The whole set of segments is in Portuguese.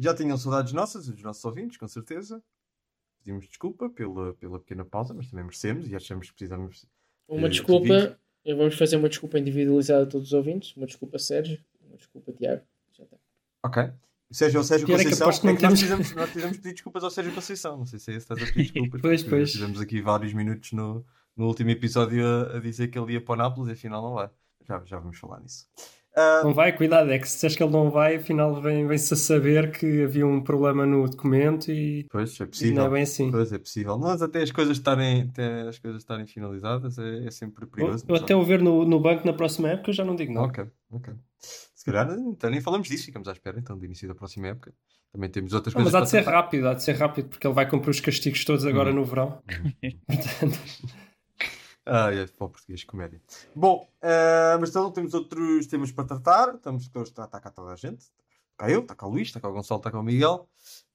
Já tinham saudades nossas, dos nossos ouvintes, com certeza. Pedimos desculpa pela, pela pequena pausa, mas também merecemos e achamos que precisamos. Uma eh, desculpa, eu vamos fazer uma desculpa individualizada a todos os ouvintes. Uma desculpa, Sérgio. Uma desculpa, Tiago. Já está. Ok. Seja o Sérgio é que Conceição, aposto que não é que nós, precisamos, nós precisamos pedir desculpas ao Sérgio Conceição. Não sei se é esse que estás a pedir desculpas. Pois, pois. Tivemos aqui vários minutos no, no último episódio a, a dizer que ele ia para o Nápoles e afinal não vai. Já, já vamos falar nisso. Ah, Não vai, cuidado, é que se disseres que ele não vai, afinal vem- vem-se a saber que havia um problema no documento e, pois, é possível. não é bem assim. Pois é possível. Mas até as coisas estarem, até as coisas estarem finalizadas é, é sempre perigoso. Eu não até o ver no, no banco na próxima época eu já não digo nada. Ok, ok. Se calhar então nem falamos disso, ficamos à espera então do início da próxima época. Também temos outras Não, coisas mas há de ser tratar. rápido, há de ser rápido, porque ele vai cumprir os castigos todos agora no verão. Portanto, Ah, é para o português, comédia. Bom, ah, mas então temos outros temas para tratar. Estamos todos a tratar cá toda a gente. Está cá eu, está cá o Luís, está cá o Gonçalo, está cá o Miguel.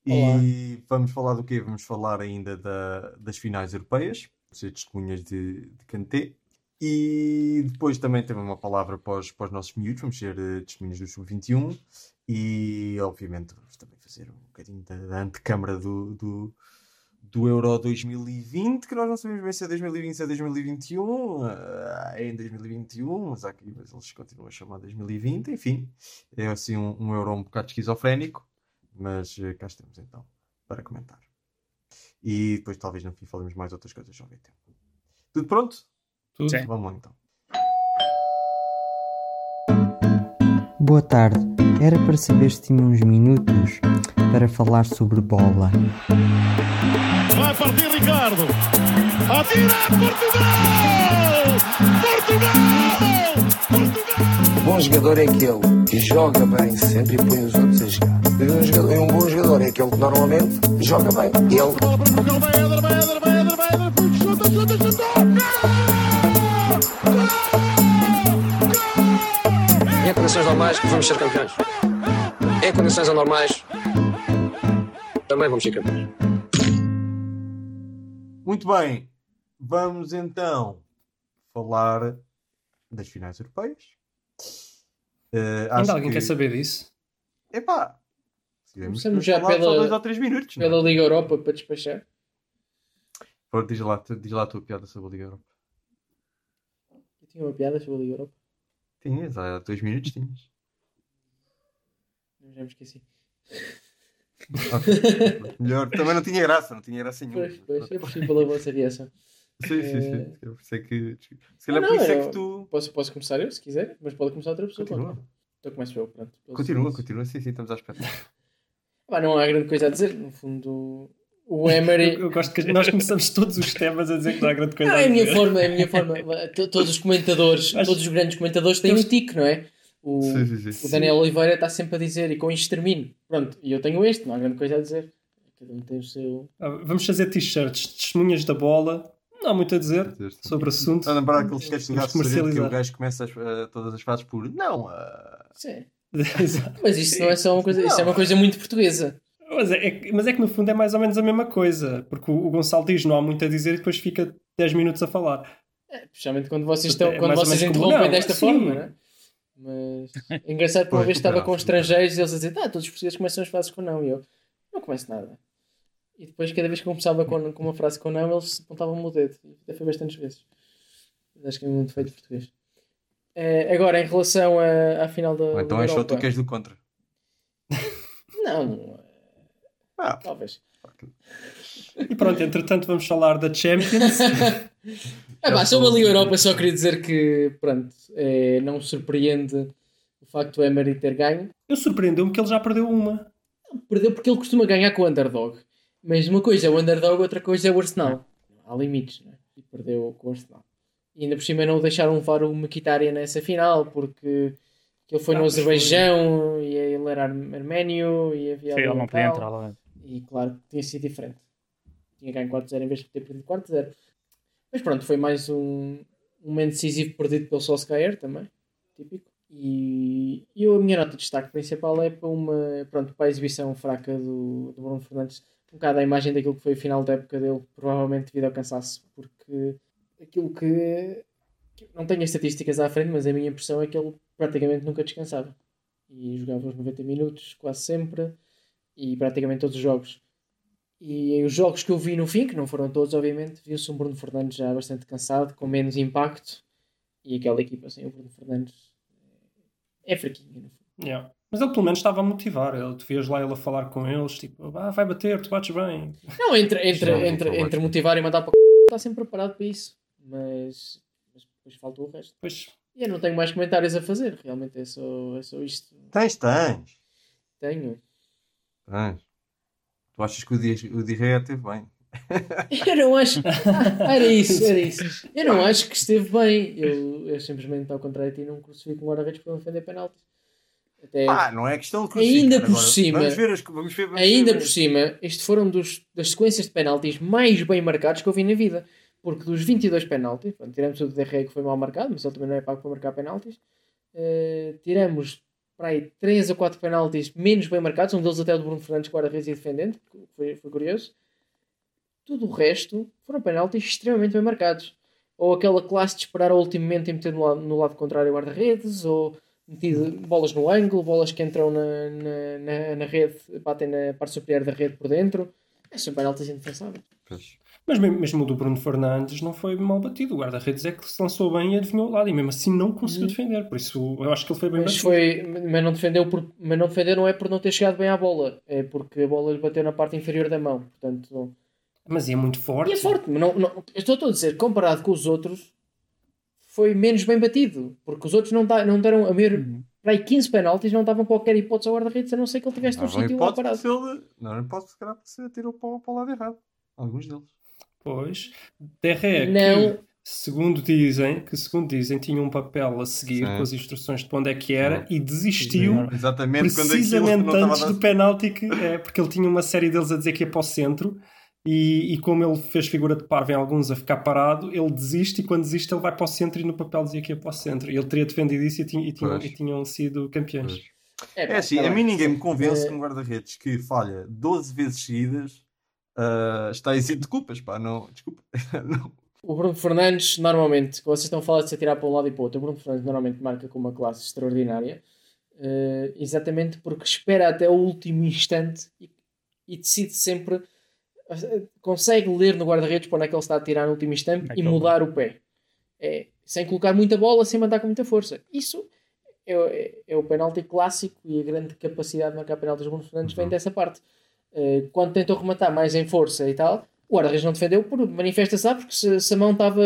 E vamos falar do quê? Vamos falar ainda da- das finais europeias, ser testemunhas de, de Kanté. E depois também temos uma palavra para os, para os nossos miúdos, vamos ser eh, testemunhas do Sub-21. E obviamente vamos também fazer um bocadinho da, da antecâmara do, do, do Euro 2020, que nós não sabemos bem se é 2020 se é 2021, ah, é em 2021, mas, há aqui, mas eles continuam a chamar 2020, enfim, é assim um, um Euro um bocado esquizofrénico, mas eh, cá estamos então para comentar. E depois talvez no fim falemos mais outras coisas, já tempo. Tudo pronto? tudo. Sim. Vamos lá então. Boa tarde. Era para saber se tinha uns minutos para falar sobre bola. Vai partir Ricardo. Atira Portugal! Portugal! Portugal! bom jogador é aquele que joga bem sempre e põe os outros a jogar. E um, jogador, e um bom jogador é aquele que normalmente joga bem. Ele Portugal, vai Éder, vai Éder, vai Éder, vai Éder, chuta, chuta, chuta! em condições normais vamos ser campeões. Em condições anormais também vamos ser campeões. Muito bem, vamos então falar das finais europeias. Acho Ainda alguém que- quer saber disso? Epá, Começamos já pela- dois ou três minutos. não é? Pela Liga Europa para despachar. Pronto, diz lá, tu- diz lá a tua piada sobre a Liga Europa. Eu tinha uma piada sobre a Liga Europa. Tinhas, há dois minutos tinhas. Eu já me esqueci. Ok. Melhor, também não tinha graça, não tinha graça nenhuma. Pois, pois, eu percebi pela vossa reação. Sim, sim, sim. Eh, Eu sei que. Se calhar Não, por isso é que tu. Posso, posso começar eu, se quiser, mas pode começar outra pessoa. Continua. pode. Então começo eu, pronto. Continua, continua, sim, sim, estamos à espera. Pá, não há grande coisa a dizer. No fundo, o Emery. eu gosto que nós começamos todos os temas a dizer que não há grande coisa Não, a é a minha dizer. forma, é a minha forma. Todos os comentadores, Acho- todos os grandes comentadores têm um tique, não é? O, Sim, sim, sim. o Daniel Oliveira está sempre a dizer e com isto termino. Pronto, e eu tenho este, não há grande coisa a dizer. Cada um tem o seu. Ah, Vamos fazer t-shirts, testemunhas da bola. Não há muito a dizer sobre o assunto. A lembrar aquele sketch do gato que o gajo começa as- eh, todas as frases por. Não, ah, Sim. Mas isso não é só uma coisa, isso é uma coisa muito portuguesa. mas, é, é que- mas é que no fundo é mais ou menos a mesma coisa. Porque o, o Gonçalo diz não há muito a dizer e depois fica 10 minutos a falar. É, Especialmente quando vocês, estão, é quando vocês menos como- interrompem não, desta sim. forma, não é? Mas é engraçado que uma vez estava com estrangeiros e eles a dizer, ah, todos os portugueses começam as frases com não. E eu, não começo nada. E depois, cada vez que começava com, com uma frase com não, eles apontavam-me o dedo. E até foi bastantes vezes. Mas acho que é muito feito português. Eh, agora, em relação à, à final da. ou então és só tu que és do contra. Não, Ah, talvez. E pronto, entretanto vamos falar da Champions. Ah, pá, sobre a Liga Europa, só queria dizer que, pronto, eh, não surpreende o facto do Emery ter ganho. Eu surpreendeu-me que ele já perdeu uma. Perdeu porque ele costuma ganhar com o underdog. Mas uma coisa é o underdog, outra coisa é o Arsenal. Há limites, não é? E perdeu com o Arsenal. E ainda por cima não o deixaram levar o Mkhitaryan nessa final porque que ele foi Ah, no. Azerbaijão e ele era arménio e havia Sim, ele não podia entrar lá. E claro que tinha sido diferente. Tinha ganho 4-0 em vez de ter perdido 4-0. Mas pronto, foi mais um, um momento decisivo perdido pelo Solskjaer também. Típico. E, e a minha nota de destaque principal é para uma pronto, para a exibição fraca do, do Bruno Fernandes. Um bocado a imagem daquilo que foi o final da época dele, provavelmente devido ao cansaço. Porque aquilo que- Não tenho as estatísticas à frente, mas a minha impressão é que ele praticamente nunca descansava. E jogava os 90 minutos, quase sempre E praticamente todos os jogos. E os jogos que eu vi no fim, que não foram todos, obviamente, viu-se um Bruno Fernandes já bastante cansado, com menos impacto. E aquela equipa sem o Bruno Fernandes é fraquinha, no fundo. Yeah. Mas ele pelo menos estava a motivar. Ele, tu vias lá ele a falar com eles, tipo, ah, vai bater, tu bates bem. Não, entre, entre, Não, entre, entre motivar e mandar para está sempre preparado para isso. Mas, mas depois falta o resto. Pois, E eu não tenho mais comentários a fazer, realmente é só, é só isto. Tens, tens. Tenho. Tens. Tu achas que o Di- o Di Ré teve bem? Eu não acho. Era isso, era isso. Eu não acho que esteve bem. Eu, eu simplesmente, ao contrário de ti, não crucifico um guarda-redes para defender penaltis. Até, Ah, não é questão de Ainda crucificar. por Agora, cima- Vamos ver, as, vamos ver, vamos ainda ver. por cima, este foram dos, das sequências de penaltis mais bem marcados que eu vi na vida. Porque dos 22 penaltis, pronto, tiramos o DRE que foi mal marcado, mas ele também não é pago para marcar penaltis. eh, tiramos para aí 3 ou 4 penaltis menos bem marcados, um deles até o de Bruno Fernandes, guarda-redes e defendente, foi, foi curioso. Tudo o resto foram penaltis extremamente bem marcados. Ou aquela classe de esperar ao último momento e meter no lado, no lado contrário o guarda-redes, ou metido bolas no ângulo, bolas que entram na, na, na, na rede, batem na parte superior da rede por dentro. Esses são penaltis indefensáveis. Pois. Mas mesmo, o do Bruno Fernandes não foi mal batido. O guarda-redes é que se lançou bem e adivinhou o lado. E mesmo assim não conseguiu defender. Por isso eu acho que ele foi bem Mas, batido. foi, mas, não defendeu por, mas não defendeu não é por não ter chegado bem à bola, é porque a bola lhe bateu na parte inferior da mão. Portanto, Mas é muito forte. E é forte, mas não, não, estou a dizer, comparado com os outros, foi menos bem batido. Porque os outros não, dá, não deram a ver para aí 15 penaltis, não davam qualquer hipótese ao guarda-redes, a não ser que ele tivesse Não, não sítio lá parado. ele. Não, não pode se calhar se atirou para, para o lado errado. Alguns deles. Pois. DRE Não. que, segundo dizem, que segundo dizem, tinha um papel a seguir Sim. com as instruções de para onde é que era Sim. e desistiu Exatamente precisamente antes do penalti, que, é, porque ele tinha uma série deles a dizer que ia para o centro. E, e como ele fez figura de parvo em alguns a ficar parado, ele desiste e quando desiste ele vai para o centro e no papel dizia que ia para o centro. E ele teria defendido isso e, tinha- e tinham, Pois. e tinham sido campeões. Pois. É, É assim, tá a bem. mim ninguém me convence É. que um guarda-redes que falha 12 vezes seguidas ah, está isento de culpas, pá, não, desculpa. não. O Bruno Fernandes, normalmente, que vocês estão a falar de se atirar para um lado e para o outro, o Bruno Fernandes normalmente marca com uma classe extraordinária, eh, exatamente porque espera até o último instante e, e decide sempre, eh, consegue ler no guarda-redes para onde é que ele está a tirar no último instante e Naquele mudar o pé. É, sem colocar muita bola, sem mandar com muita força. Isso é, é, é o penalti clássico e a grande capacidade de marcar penaltis do Bruno Fernandes vem dessa parte. Eh, quando tentou rematar mais em força e tal, o guarda-redes não defendeu por manifesta-se lá, porque se, se a mão estava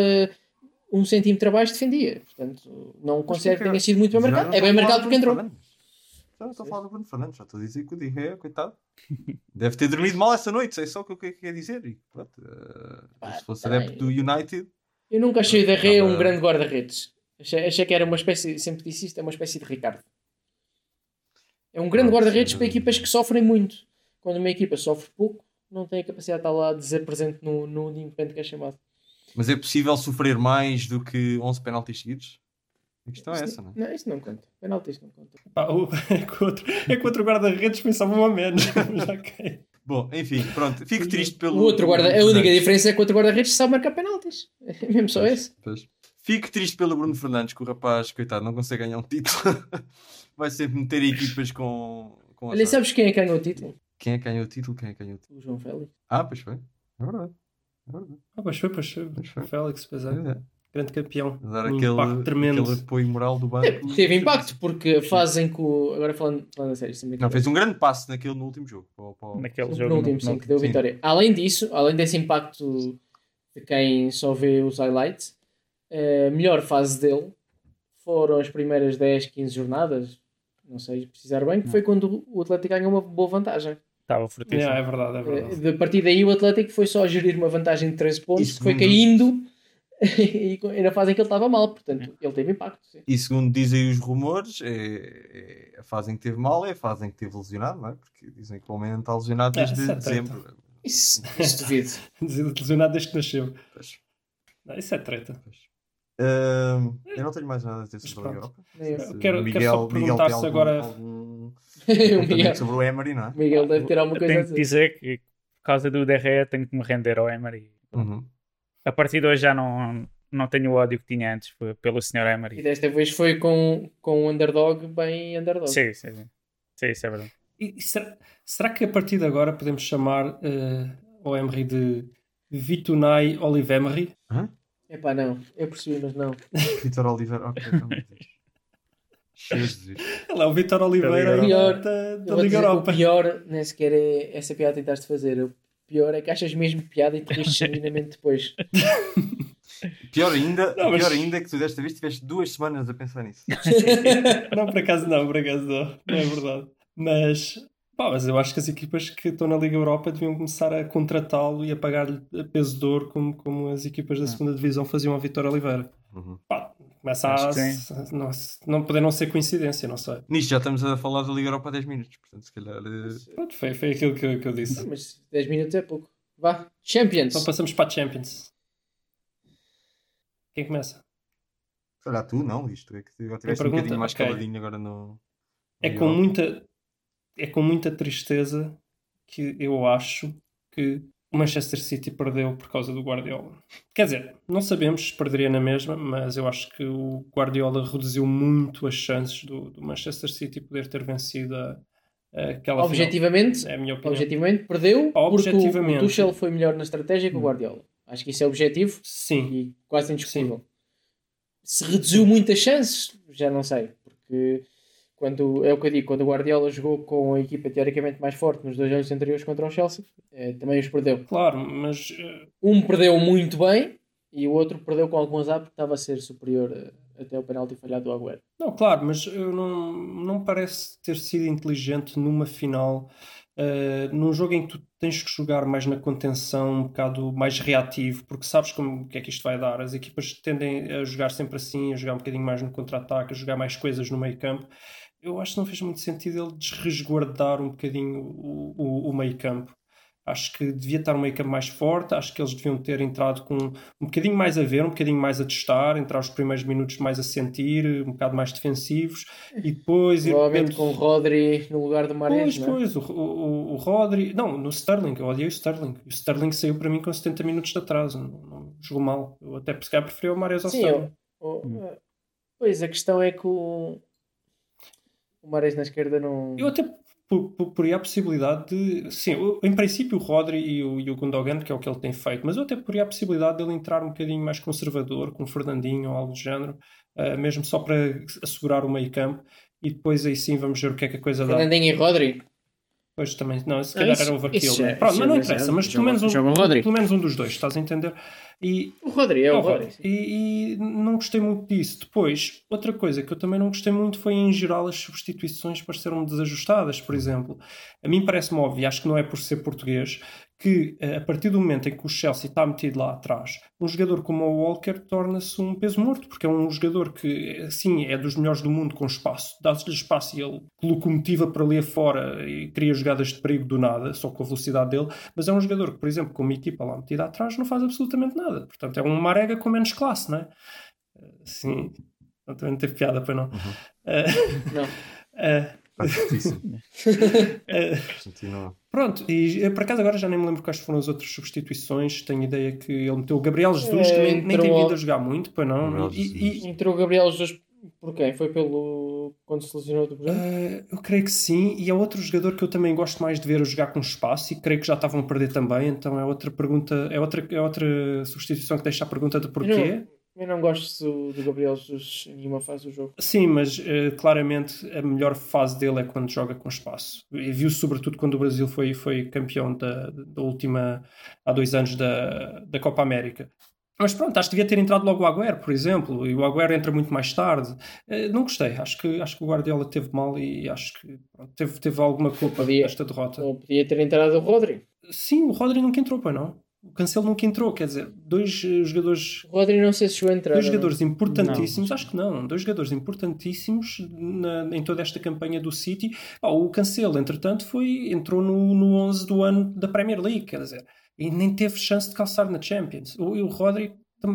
um centímetro abaixo, defendia. Portanto, não considero que tenha sido muito bem marcado. É bem marcado do porque entrou. Não estou a falar do Bruno Fernandes, já estou a dizer que o Dirré, coitado, deve ter dormido mal essa noite, sei só o que eu que- quero dizer. E, pronto, ah, se fosse tá adepto do United, Eu nunca achei o Derré Estava- um grande guarda-redes. Achei, achei que era uma espécie, sempre disse isto, é uma espécie de Ricardo. É um grande guarda-redes para equipas que sofrem muito. Quando uma equipa sofre pouco, não tem a capacidade de estar lá a dizer presente no, no independente que é chamado. mas é possível sofrer mais do que 11 penaltis seguidos? A questão é Isso essa, não é? Não, isso não conta. Penaltis não conta. Pá, o- é que outro, é que outro guarda-redes pensava um a menos. Mas ok. Bom, enfim, pronto, fico triste pelo. O outro guarda, a única diferença é que o outro guarda-redes sabe marcar penaltis. É mesmo só esse. Pois. Fico triste pelo Bruno Fernandes, que o rapaz, coitado, não consegue ganhar um título. Vai sempre meter equipas com. com Olha, sabes quem é que ganhou o título? Quem é que ganhou o título? Quem é que ganhou o título? O João Félix. Ah, pois foi. É verdade. É verdade. Ah, pois foi, pois foi. Pois foi. O Félix, pois é. É. Grande campeão. Dar Um aquele, impacto tremendo. aquele apoio moral do banco. Teve, teve impacto, porque fazem que o. Agora falando, falando a sério, sem Não, fez um grande passo naquele no último jogo. Para, para Naquele No jogo. penúltimo, não- sim, que deu sim. vitória. Além disso, além desse impacto de quem só vê os highlights, a melhor fase dele foram as primeiras 10, 15 jornadas, não sei precisar bem, que foi quando o Atlético ganhou uma boa vantagem. Estava fortíssimo. É verdade, é verdade. Eh, De partir daí o Atlético foi só gerir uma vantagem de 13 pontos, que foi caindo e na fase em que ele estava mal, portanto ele teve impacto. sim. E segundo dizem os rumores, é, é a fase em que teve mal é a fase em que teve lesionado, não é? Porque dizem que o homem não está lesionado É, desde isso é treta. dezembro. Isso, isso duvido. Lesionado desde que nasceu. Pois. Não, isso é treta. Ahm, eu não tenho mais nada a dizer sobre a. Europa. Eu. Se quero- o quero só perguntar se algum- agora- algum o Miguel, sobre o Emery, não é? Miguel deve ter alguma coisa a tenho que dizer. dizer que por causa do DRE tenho que me render ao Emery. Uhum. A partir de hoje já não, não tenho o ódio que tinha antes pelo Sr. E Emery. desta vez foi com, com um underdog bem underdog. Sim, sim, sim. Sim, isso é verdade. E, e será, Será que a partir de agora podemos chamar eh, o Emery de Vitunai Olive Emery? Epá, não. Eu percebi, mas não. Vitor Oliveira. Ok, então. Jesus. Ele é o Vitor Oliveira Da Liga Europa. da, Liga dizer, o Europa. pior nem sequer é essa piada que tentaste fazer. O pior é que achas mesmo piada e te riste genuinamente depois. Pior ainda, Não, mas- pior ainda é que tu desta vez tiveste duas semanas a pensar nisso. Não, por acaso não, por acaso não. Não é verdade. Mas, pá, mas eu acho que as equipas que estão na Liga Europa deviam começar a contratá-lo e a pagar-lhe a peso de ouro como, como as equipas da segunda divisão faziam a Vitor Oliveira. Uhum. Pá, começa a. Não, não poder não ser coincidência, não sei. Nisto já estamos a falar da Liga Europa há 10 minutos, portanto, se calhar. eh, Pronto, foi, foi aquilo que, eu- que eu disse. Não, mas 10 minutos é pouco. Vá. Champions. Então passamos para a Champions. Quem começa? Se calhar tu, não, isto é que agora tiveste um bocadinho mais Ok. caladinho agora no. É com muita, é com muita tristeza que eu acho que o Manchester City perdeu por causa do Guardiola. Quer dizer, não sabemos se perderia na mesma, mas eu acho que o Guardiola reduziu muito as chances do, do Manchester City poder ter vencido a, aquela Objetivamente, final. É a minha opinião. objetivamente perdeu porque Objetivamente. o Tuchel foi melhor na estratégia que o Guardiola. Acho que isso é objetivo Sim, e quase indiscutível. Se reduziu muitas chances, já não sei. Porque quando, é o que eu digo, quando o Guardiola jogou com a equipa teoricamente mais forte nos dois jogos anteriores contra o Chelsea, eh, também os perdeu. claro, mas eh, Um perdeu muito bem e o outro perdeu com algum azar porque estava a ser superior eh, até o penalti falhado do Agüero. Não, claro, mas eu não, não parece ter sido inteligente numa final, eh, num jogo em que tu tens que jogar mais na contenção, um bocado mais reativo, porque sabes como que é que isto vai dar. As equipas tendem a jogar sempre assim, a jogar um bocadinho mais no contra-ataque, a jogar mais coisas no meio campo. Eu acho que não fez muito sentido ele desresguardar um bocadinho o, o, o meio campo. Acho que devia estar um meio campo mais forte. Acho que eles deviam ter entrado com um bocadinho mais a ver, um bocadinho mais a testar, entrar os primeiros minutos mais a sentir, um bocado mais defensivos e depois Provavelmente repente- com o Rodri no lugar do Mares, Pois, não é? pois, o, o, o Rodri. Não, no Sterling, eu odiei o Sterling. O Sterling saiu para mim com 70 minutos de atraso. Não, não jogou mal. Eu até se calhar preferia o Mares ao Sim, Sterling. eu- o- pois a questão é que o, o Mares na esquerda não. Eu até por, por, poria a possibilidade de. Sim, em princípio o Rodri e o, e o Gundogan, que é o que ele tem feito, mas eu até poria a possibilidade dele entrar um bocadinho mais conservador, com o Fernandinho ou algo do género, ah, mesmo só para assegurar o meio campo. E depois aí sim vamos ver o que é que a coisa dá. Fernandinho e Rodri. Pois também, não, se Ah, calhar isso- era overkill. isso né? é- Pronto, mas não é interessa, mas pelo menos, um, o pelo menos um dos dois, estás a entender? E, O Rodri, é o Rodri. sim. e, e não gostei muito disso. Depois, outra coisa que eu também não gostei muito foi em geral as substituições pareceram desajustadas, por exemplo. A mim parece-me óbvio, e acho que não é por ser português, que eh, a partir do momento em que o Chelsea está metido lá atrás, um jogador como o Walker torna-se um peso morto, porque é um jogador que, sim, é dos melhores do mundo com espaço, dá-se-lhe espaço e ele locomotiva para ali afora e cria jogadas de perigo do nada, só com a velocidade dele, mas é um jogador que, por exemplo, com uma equipa lá metida atrás, não faz absolutamente nada. Portanto, é um marega com menos classe, não é? Eh, Sim, não, também não teve piada para não. Eh, Não. eh, Está certíssimo. eh, Continua. Pronto, e por acaso agora já nem me lembro quais foram as outras substituições. Tenho ideia que ele meteu o Gabriel Jesus, que É, nem, nem tem vindo a jogar muito, pois não. E- e- Entrou o Gabriel Jesus por quem? Foi pelo. quando se lesionou do Bruno? eh, eu creio que sim, e é outro jogador que eu também gosto mais de ver a jogar com espaço, e creio que já estavam a perder também, então é outra pergunta, é outra, é outra substituição que deixa a pergunta de porquê. Eu não gosto do, Gabriel Jesus em nenhuma fase do jogo. Sim, mas eh, claramente a melhor fase dele é quando joga com espaço. E viu sobretudo quando o Brasil foi, foi campeão da, da última, há dois anos da, da Copa América. Mas pronto, acho que devia ter entrado logo o Agüero, por exemplo, e o Agüero entra muito mais tarde. Eh, não gostei, acho que, acho que o Guardiola teve mal e acho que pronto, teve, teve alguma culpa Podia. desta derrota. Ou podia ter entrado o Rodri. Sim, o Rodri nunca entrou, pois não? O Cancelo nunca entrou, quer dizer, dois eh, jogadores O Rodri não sei se chegou a entrar. Dois não. jogadores importantíssimos, acho que não, dois jogadores importantíssimos na- em toda esta campanha do City. Ah, o Cancelo, entretanto, foi, entrou no, no 11 do ano da Premier League, quer dizer, e nem teve chance de calçar na Champions. O, e o Rodri,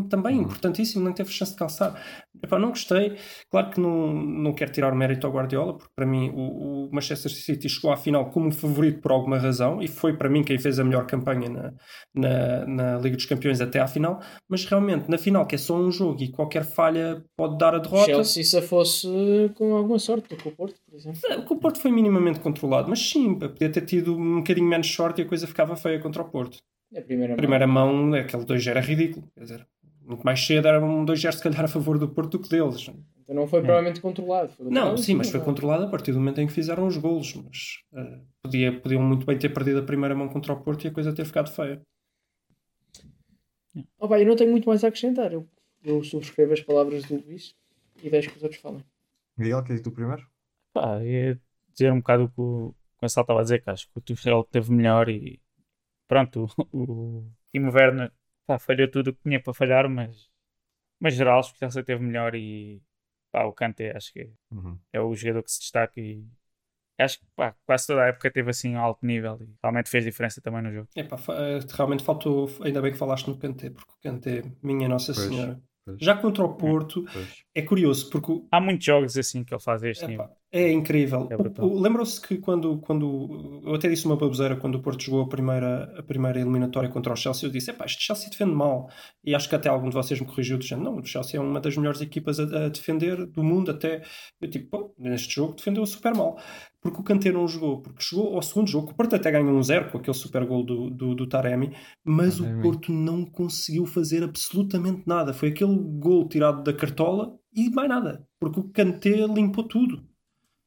também Uhum. importantíssimo, não teve chance de calçar. Epá, não gostei. Claro que não, não quero tirar o mérito ao Guardiola, porque para mim o, o Manchester City chegou à final como favorito por alguma razão e foi para mim quem fez a melhor campanha na, na, na Liga dos Campeões até à final. Mas realmente, na final, que é só um jogo e qualquer falha pode dar a derrota. Chelsea se fosse com alguma sorte que o Porto, por exemplo. É, O Porto foi minimamente controlado, mas sim, podia ter tido um bocadinho menos sorte e a coisa ficava feia contra o Porto. É a primeira, primeira mão, aquele 2 era ridículo. Quer dizer, muito mais cedo era um 2 se calhar a favor do Porto do que deles. Então não foi provavelmente controlado. Foi Não, sim, mas foi controlado a partir do momento em que fizeram os golos. Mas eh, podia, podiam muito bem ter perdido a primeira mão contra o Porto e a coisa ter ficado feia. Oh, pá, eu não tenho muito mais a acrescentar. Eu, eu subscrevo as palavras do Luís e deixo que os outros falem. Miguel, queres tu primeiro? Pá, ia dizer um bocado o que o o Gonçalo estava a dizer, que acho que o Tuchel teve melhor e pronto, o, o Timo Werner pá, falhou tudo o que tinha para falhar, mas, mas geral, acho que o Chelsea teve melhor e pá, o Kanté acho que Uhum. é o jogador que se destaca e acho que pá, quase toda a época teve assim um alto nível e realmente fez diferença também no jogo. Epá, fa- eh, realmente faltou, ainda bem que falaste no Kanté, porque o Kanté, minha Nossa Pois, Senhora. pois. Já contra o Porto, Pois. é curioso, porque Há muitos jogos assim que ele faz este nível. Epá, é incrível. É O- o- Lembram-se que quando, quando. Eu até disse uma baboseira quando o Porto jogou a primeira, a primeira eliminatória contra o Chelsea. Eu disse: Epá, este Chelsea defende mal. E acho que até algum de vocês me corrigiu dizendo: Não, o Chelsea é uma das melhores equipas a, a defender do mundo. Até. Eu tipo: Pô, neste jogo defendeu super mal. Porque o Kanté não jogou. Porque chegou ao segundo jogo. O Porto até ganhou um zero com aquele super gol do, do, do Taremi. Mas o Taremi. Porto não conseguiu fazer absolutamente nada. Foi aquele gol tirado da cartola e mais nada. Porque o Kanté limpou tudo.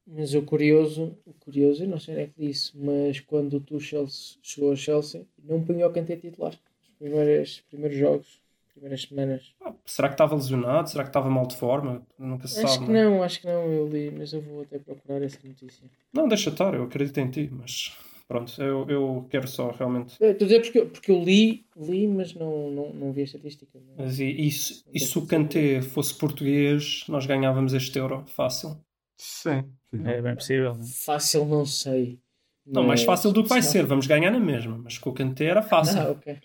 Mas o curioso, o curioso, eu não sei onde é que disse, mas quando o Tuchel chegou ao Chelsea, não punha o Kanté titular. Os primeiros, primeiros jogos, primeiras semanas. Ah, Será que estava lesionado? Será que estava mal de forma? Nunca se Acho sabe. que não é? não, acho que não, eu li, mas eu vou até procurar essa notícia. Não, deixa estar, eu acredito em ti, mas pronto, eu, eu quero só realmente. Estou a dizer porque, eu- porque eu li, li, mas não, não, não vi a estatística. Não. Mas e, e, se, e se o Kanté fosse português, nós ganhávamos este euro fácil. Sim. É bem possível. Né? Fácil não sei. Não, mais Mas- fácil do que vai ser, vamos ganhar na mesma, mas com o Kanté era fácil. Ah, ok.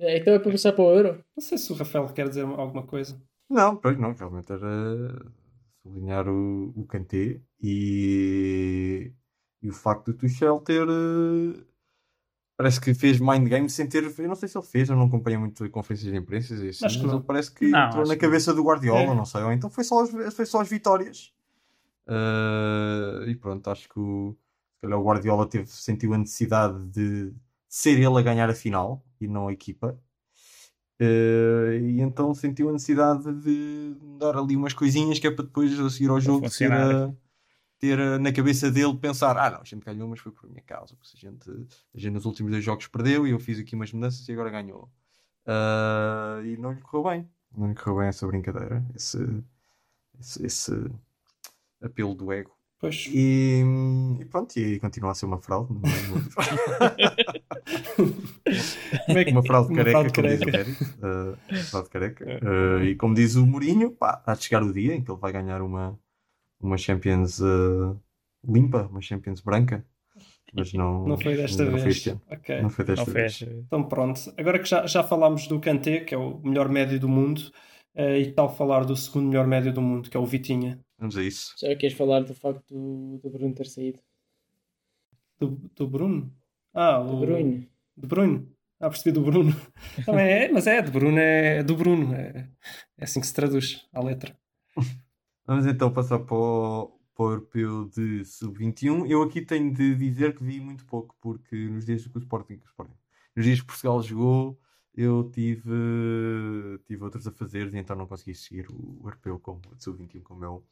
Eh, Então é para passar para o Euro? Não sei se o Rafael quer dizer alguma coisa. Não, pois não, realmente era sublinhar o, o Kanté e, e o facto do Tuchel ter. eh, Parece que fez mind game sem ter. Eu não sei se ele fez, eu não acompanho muito conferências de imprensa assim, Acho que mas não. ele parece que Não, entrou na que cabeça do Guardiola, É. não sei, ou então foi só as, foi só as vitórias. Eh, e pronto, acho que o, o Guardiola teve, sentiu a necessidade de ser ele a ganhar a final e não a equipa. Eh, e então sentiu a necessidade de dar ali umas coisinhas que é para depois a seguir ao jogo a- ter a- na cabeça dele pensar: ah, não, a gente ganhou, mas foi por minha causa. Porque a gente, a gente nos últimos dois jogos perdeu e eu fiz aqui umas mudanças e agora ganhou. Ah, e não lhe correu bem. Não lhe correu bem essa brincadeira, esse, esse, esse apelo do ego. Pois, E, e pronto, e continua a ser uma fraude. não é? uma fraude Uma careca, fraude como diz o careca. Uh, uma fraude careca. Uh, e como diz o Mourinho, pá, há de chegar o dia em que ele vai ganhar uma, uma Champions uh, limpa, uma Champions branca. Mas não, não foi desta não vez. este ano. Ok. Não foi desta Não vez. Então pronto, agora que já, já falámos do Kanté, que é o melhor médio do mundo, eh, e tal falar do segundo melhor médio do mundo, que é o Vitinha, Vamos a isso. Já queres falar do facto do, do Bruno ter saído? do, do Bruno. Ah, Do o Bruno. Do Bruno. Ah, percebi do Bruno. Também é, mas é, de Bruno é do Bruno. É, é assim que se traduz à letra. Vamos então passar para o, para o europeu de sub-21. Eu aqui tenho de dizer que vi muito pouco, porque nos dias que o Sporting, que o Sporting nos dias que Portugal jogou, eu tive, tive outros a fazer e então não consegui seguir o europeu como o de sub-21 como eu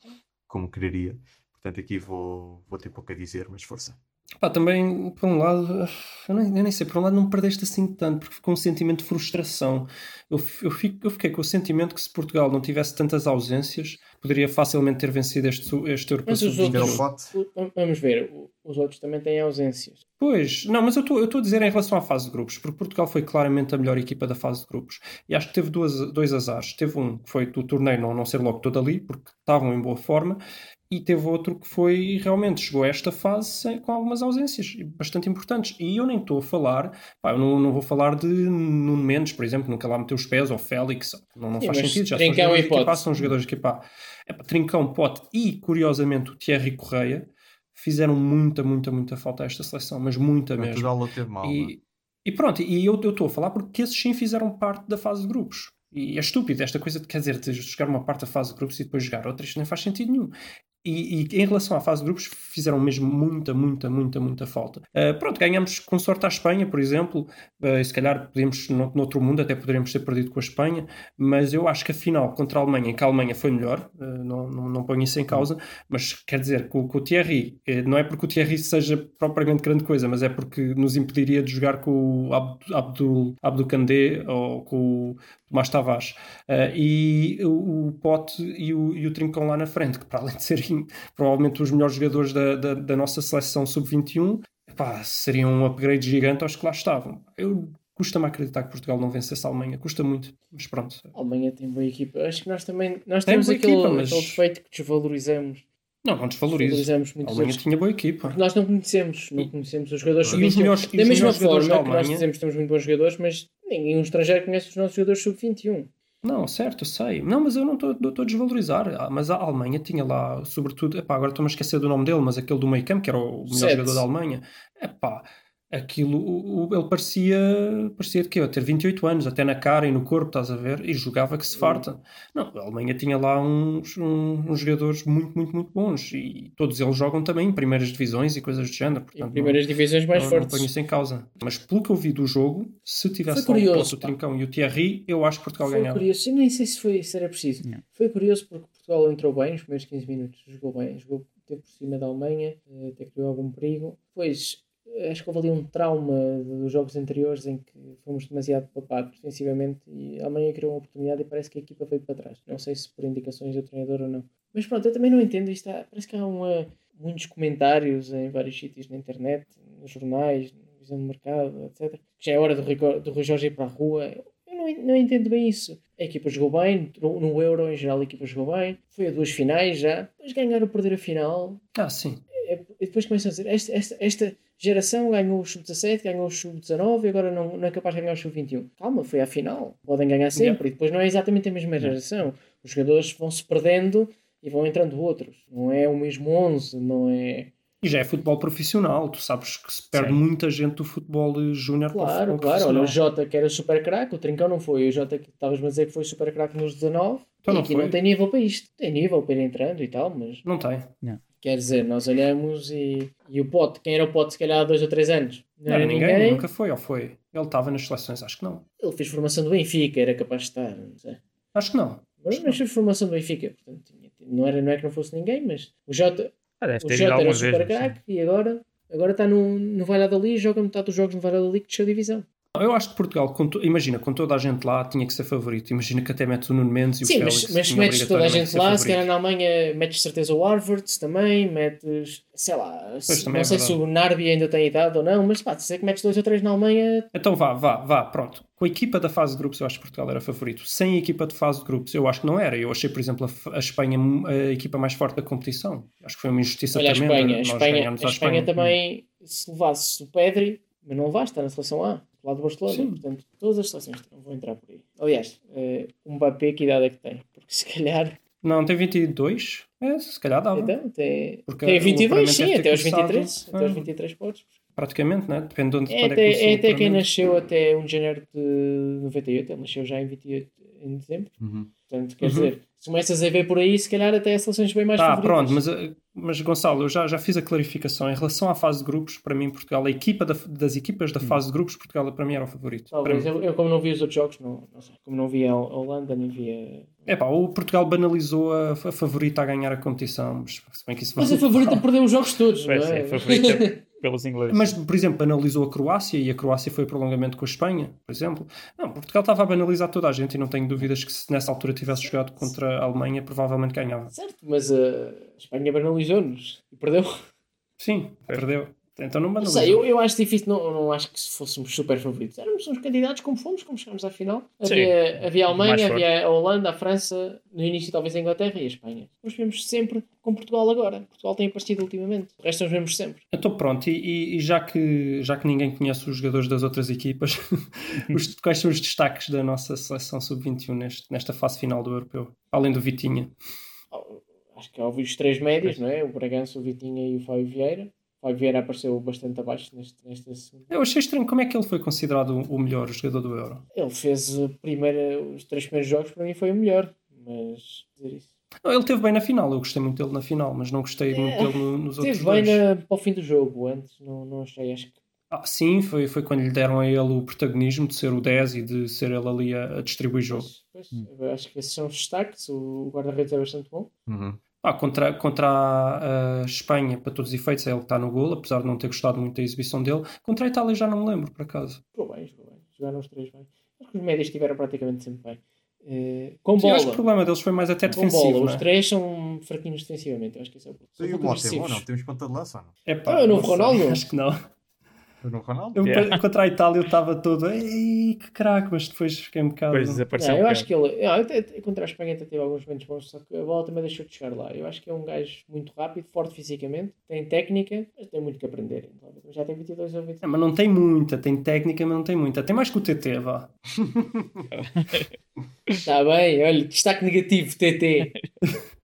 como quereria. Portanto, aqui vou, vou ter pouco a dizer, mas força. Pá, também, por um lado, eu nem, eu nem sei, por um lado não me perdeste assim tanto, porque ficou um sentimento de frustração. Eu, eu, fico- eu fiquei com o sentimento que se Portugal não tivesse tantas ausências, poderia facilmente ter vencido este, este Europeu Mas os Sub-21. Era o outros- Vamos ver, os outros também têm ausências. Pois, não, mas eu estou eu estou a dizer em relação à fase de grupos, porque Portugal foi claramente a melhor equipa da fase de grupos. E acho que teve duas, dois azares. Teve um que foi do torneio não, não ser logo todo ali, porque estavam em boa forma, e teve outro que foi realmente chegou a esta fase sem- com algumas ausências bastante importantes. E eu nem estou a falar, pá, eu não, não vou falar de Nuno Mendes, por exemplo, nunca lá meteu os pés, ou Félix, não, não Sim, faz sentido. Já são jogadores e equipa, Pote. são jogadores de equipa. É, pá, Trincão, Pote e, curiosamente, o Thierry Correia fizeram muita, muita, muita falta a esta seleção, mas muita mesmo. Portugal não teve mal. não é? E, e pronto, e eu eu estou a falar porque esses sim fizeram parte da fase de grupos. E é estúpido esta coisa de, quer dizer, de jogar uma parte da fase de grupos e depois jogar outra, isto nem faz sentido nenhum. E, e em relação à fase de grupos, fizeram mesmo muita, muita, muita, muita falta. Ah, pronto, ganhamos com sorte à Espanha, por exemplo, Ah, e se calhar podemos, no, noutro mundo, até poderíamos ter perdido com a Espanha, mas eu acho que a final contra a Alemanha, em que a Alemanha foi melhor, ah, não, não, não ponho isso em causa, mas quer dizer o, que o Thierry, eh, não é porque o Thierry seja propriamente grande coisa, mas é porque nos impediria de jogar com o Abdu- Abdul, Abdul Kandé ou com o Tomás Tavares. E o, o Pote e o, e o Trincão lá na frente, que para além de serem provavelmente os melhores jogadores da, da, da nossa seleção sub-21, epá, seriam um upgrade gigante aos que lá estavam. Eu custa-me acreditar que Portugal não vencesse a Alemanha, custa muito, mas pronto. A Alemanha tem boa equipa. Acho que nós também nós Tem temos aquele, equipa, mas- aquele defeito que desvalorizamos. Não, não desvalorizo. Desvalorizamos A muitos Alemanha outros. tinha boa equipa. Porque nós não conhecemos, não conhecemos os jogadores E os sub-21. melhores- e Da os mesma forma da que nós dizemos que temos muito bons jogadores, mas ninguém um estrangeiro conhece os nossos jogadores sub-21. Não, certo, sei. Não, mas eu não estou a desvalorizar. Ah, Mas a Alemanha tinha lá, sobretudo, epá, agora estou-me a esquecer do nome dele, mas aquele do meio campo, que era o melhor Sete. jogador da Alemanha. Epá, aquilo, o- o- ele parecia, parecia de quê? Ter 28 anos, até na cara e no corpo, estás a ver? E jogava que se farta. Não, a Alemanha tinha lá uns, um- uns jogadores muito, muito, muito bons. E todos eles jogam também em primeiras divisões e coisas do género. Em Portanto, primeiras divisões mais não, não fortes. ponho isso em causa. Mas pelo que eu vi do jogo, se tivesse Foi curioso, o pá. Trincão e o Thierry, eu acho que Portugal Foi ganhava. curioso, eu nem sei se, foi, se era preciso. Não. Foi curioso porque Portugal entrou bem nos primeiros 15 minutos, jogou bem, jogou teve por cima da Alemanha, eh, até criou algum perigo. Depois, acho que houve ali um trauma dos jogos anteriores em que fomos demasiado papados defensivamente e a Alemanha criou uma oportunidade e parece que a equipa veio para trás. Não sei se por indicações do treinador ou não. Mas pronto, eu também não entendo isto. há- Parece que há uma, muitos comentários em vários sítios na internet, nos jornais, na visão do mercado, etc. Que já é hora do Rui, do Rui Jorge ir para a rua. Eu não, não entendo bem isso. A equipa jogou bem, no, Euro em geral a equipa jogou bem, foi a duas finais já. Depois ganhar ou perder a final, Ah, sim. é- e depois começam a dizer: esta, esta, esta geração ganhou o sub-17, ganhou o sub-19 e agora não, não é capaz de ganhar o sub-21. Calma, foi à final. Podem ganhar sempre. E depois não é exatamente a mesma geração. Os jogadores vão se perdendo e vão entrando outros. Não é o mesmo 11, não é. E já é futebol profissional, tu sabes que se perde Sim. muita gente do futebol júnior para o Claro, futebol claro. Olha, o. Jota que era super craque, o Trincão não foi. O Jota que estavas a dizer que foi super craque nos 19. Então e não aqui foi. não tem nível para isto. Tem nível para ir entrando e tal, mas Não tem. Quer dizer, nós olhamos e, e o Pote, quem era o Pote se calhar há dois ou três anos? Não era ninguém, nunca foi, ou foi? Ele estava nas seleções, acho que não. Ele fez formação do Benfica, era capaz de estar, não sei. Acho que não. Mas, mas fez formação do Benfica, portanto, tinha- não, era, não é que não fosse ninguém, mas o Jota, Ah, o Jota era super craque e agora, agora está no, no Valladolid, joga metade dos jogos no Valladolid que desceu a divisão. Eu acho que Portugal, com to- imagina, com toda a gente lá, tinha que ser favorito. Imagina que até metes o Nuno Mendes e o Sim, Félix. mas, mas tinham metes toda a gente lá, se calhar na Alemanha metes certeza o Harvard também, metes, sei lá, se- também não é sei se o Narbi ainda tem idade ou não, mas pá, se é que metes dois ou três na Alemanha, Então vá, vá, vá, pronto. Com a equipa da fase de grupos, eu acho que Portugal era favorito. Sem a equipa de fase de grupos, eu acho que não era. Eu achei, por exemplo, a, a Espanha a equipa mais forte da competição. Acho que foi uma injustiça olha a tremenda. Espanha, a Espanha, ganharmos a à Espanha também, se levasse o Pedri, mas não levaste, está na seleção A, do lado do Barcelona, Sim. portanto, todas as seleções não vão entrar por aí. Aliás, eh, o Mbappé, que idade é que tem? Porque se calhar, Não, tem 22. É, se calhar dava. então, tem, Porque tem o 22, apuramento sim, até aos começado- 23, até aos Ah. 23 podes. Praticamente, né? Depende de onde É quando até, é o até quem nasceu até 1 de janeiro de 98, ele nasceu já em 28 em dezembro. Uhum. Portanto, quer Uhum. dizer, se começas a ver por aí, se calhar até as seleções bem mais Ah, favoritas. pronto, mas, eh, mas Gonçalo, eu já, já fiz a clarificação. Em relação à fase de grupos, para mim, Portugal, a equipa da- das equipas da fase de grupos, Portugal para mim era o favorito. Talvez, eu, eu como não vi os outros jogos, não, não sei. Como não vi a Holanda, nem vi a... Epá, o Portugal banalizou a, a favorita a ganhar a competição, mas se bem que isso Mas a favorita perdeu os jogos todos, não é? é, favorita pelos ingleses. Mas, por exemplo, banalizou a Croácia e a Croácia foi prolongamento com a Espanha, por exemplo. Não, Portugal estava a banalizar toda a gente e não tenho dúvidas que se nessa altura tivesse jogado contra a Alemanha, provavelmente ganhava. Certo, mas a Espanha banalizou-nos e perdeu. Sim, perdeu. Então não manda Não sei, eu, eu acho difícil, não, não acho que se fôssemos super favoritos. Éramos uns candidatos como fomos, como chegámos à final. Sim. Havia, havia a Alemanha, havia a Holanda, a França, no início talvez a Inglaterra e a Espanha. Nós vemos sempre com Portugal agora. Portugal tem aparecido ultimamente. O resto nós vemos sempre. Então pronto, e, e- já, que, já que ninguém conhece os jogadores das outras equipas, os- quais são os destaques da nossa seleção sub-21 neste, nesta fase final do Europeu? Além do Vitinha. Acho que é óbvio os três médios, não é? O Bragança, o Vitinha e o Fábio Vieira. Fábio Vieira apareceu bastante abaixo neste, nesta segunda. Eu achei estranho como é que ele foi considerado o melhor jogador do Euro. Ele fez primeira, os três primeiros jogos, para mim foi o melhor. Mas dizer isso. Não, ele teve bem na final, eu gostei muito dele na final, mas não gostei muito dele no- nos outros Esteve bem dois. na, para o fim do jogo. Antes não, não achei. Acho que Ah, sim, foi, foi quando lhe deram a ele o protagonismo de ser o 10 e de ser ele ali a, a distribuir jogo. Pois, pois, acho que esses são os destaques. O guarda-redes é bastante bom. Uhum. Ah, contra, contra a, a Espanha, para todos os efeitos, é ele que está no gol, apesar de não ter gostado muito da exibição dele. Contra a Itália já não me lembro, por acaso. Jogou bem, jogou bem. Jogaram os três bem. Acho que os médios estiveram praticamente sempre bem. Eh, com Sim, eu acho que o bola. problema deles foi mais até Com defensivo. bola. não Os é? três são fraquinhos defensivamente. Eu acho que esse é o problema. E o é agressivos. não? Temos ponta de lança ou não? Epá, Ah, é o novo não sei, Ronaldo? Acho que não. No Ronaldo? Eu, Yeah. Contra a Itália eu estava todo, ei, que craque, mas depois fiquei um bocado. Depois desapareceu. Não, eu um acho bocado. que ele. não, até contra a Espanha até teve alguns momentos bons, só que a bola também deixou de chegar lá. Eu acho que é um gajo muito rápido, forte fisicamente, tem técnica, mas tem muito que aprender. Então, já tem 22 ou 23. É, mas não tem muita, tem técnica, mas não tem muita. Tem mais que o TT, vá. Está bem, olha, destaque negativo, TT.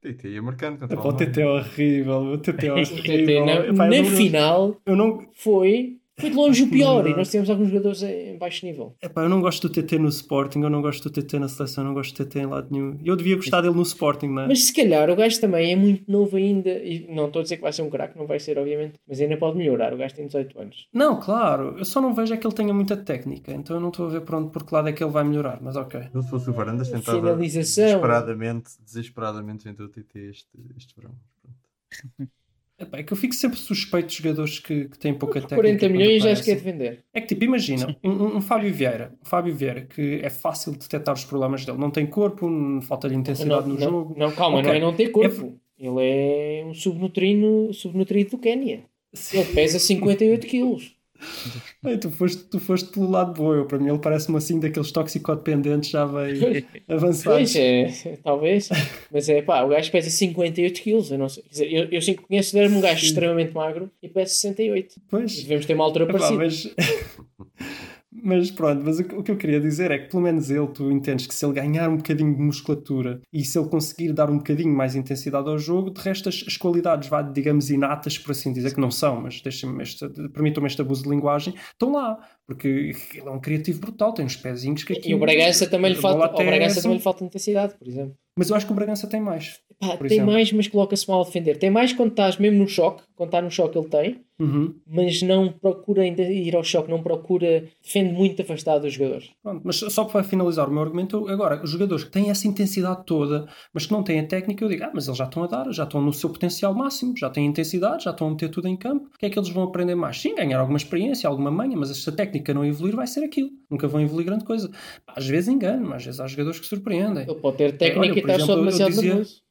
TT ia marcando contra Epá, o a TT é horrível, o TT é O TT horrível. na, não, final eu, não, foi, foi de longe o pior e nós temos alguns jogadores em baixo nível. epá, eu não gosto do TT no Sporting, eu não gosto do TT na seleção, eu não gosto do TT em lado nenhum. Eu devia gostar dele no Sporting, não é? Mas se calhar o gajo também é muito novo ainda. E não estou a dizer que vai ser um craque, não vai ser, obviamente, mas ainda pode melhorar. O gajo tem 18 anos. Não, claro, eu só não vejo é que ele tenha muita técnica, então eu não estou a ver por, onde, por que lado é que ele vai melhorar, mas ok. Eu se fosse o Varandas tentava Finalização. desesperadamente, desesperadamente vender o TT este, este verão. É que eu fico sempre suspeito de jogadores que, que têm pouca técnica. 40 quando milhões acho que é de vender. É que tipo, imagina, um, um, Fábio Vieira, um Fábio Vieira, que é fácil de detectar os problemas dele. Não tem corpo, não- falta-lhe intensidade Não, no não, jogo. não, calma, Ok. não é não ter corpo. Ele é um subnutrino, subnutrido do Quénia. Ele pesa 58 quilos. Ei, tu, foste, tu foste pelo lado bom, eu, para mim ele parece-me assim daqueles toxicodependentes já veio avançados. Pois é, talvez. Mas é pá, o gajo pesa 58 quilos. Eu não sei. Quer dizer, eu, eu sim considero-me um gajo extremamente magro e pesa 68. Pois. Devemos ter uma altura Epá, parecida. mas, mas pronto, mas o, que- o eu queria dizer é que pelo menos ele, tu entendes que se ele ganhar um bocadinho de musculatura e se ele conseguir dar um bocadinho mais intensidade ao jogo, de resto as, as qualidades, vá, digamos, inatas, por assim dizer, que não são, mas permitam-me este abuso de linguagem, estão lá, porque ele é um criativo brutal, tem uns pezinhos que aqui. E o Bragança também lhe falta, ao até Bragança também lhe falta intensidade, por exemplo. Mas eu acho que o Bragança tem mais. Por tem exemplo. mais, mas coloca-se mal a defender. Tem mais quando estás mesmo no choque, quando está no choque ele tem, Uhum. mas não procura ainda ir ao choque, não procura, defende muito afastado dos jogadores. Pronto, mas só para finalizar o meu argumento, agora, os jogadores que têm essa intensidade toda, mas que não têm a técnica, eu digo, ah, mas eles já estão a dar, já estão no seu potencial máximo, já têm intensidade, já estão a meter tudo em campo, o que é que eles vão aprender mais? Sim, ganhar alguma experiência, alguma manha, mas se a técnica não evoluir, vai ser aquilo. Nunca vão evoluir grande coisa. Às vezes engano, mas às vezes há jogadores que surpreendem. Ele pode ter técnica Olha, e estar só exemplo, demasiado.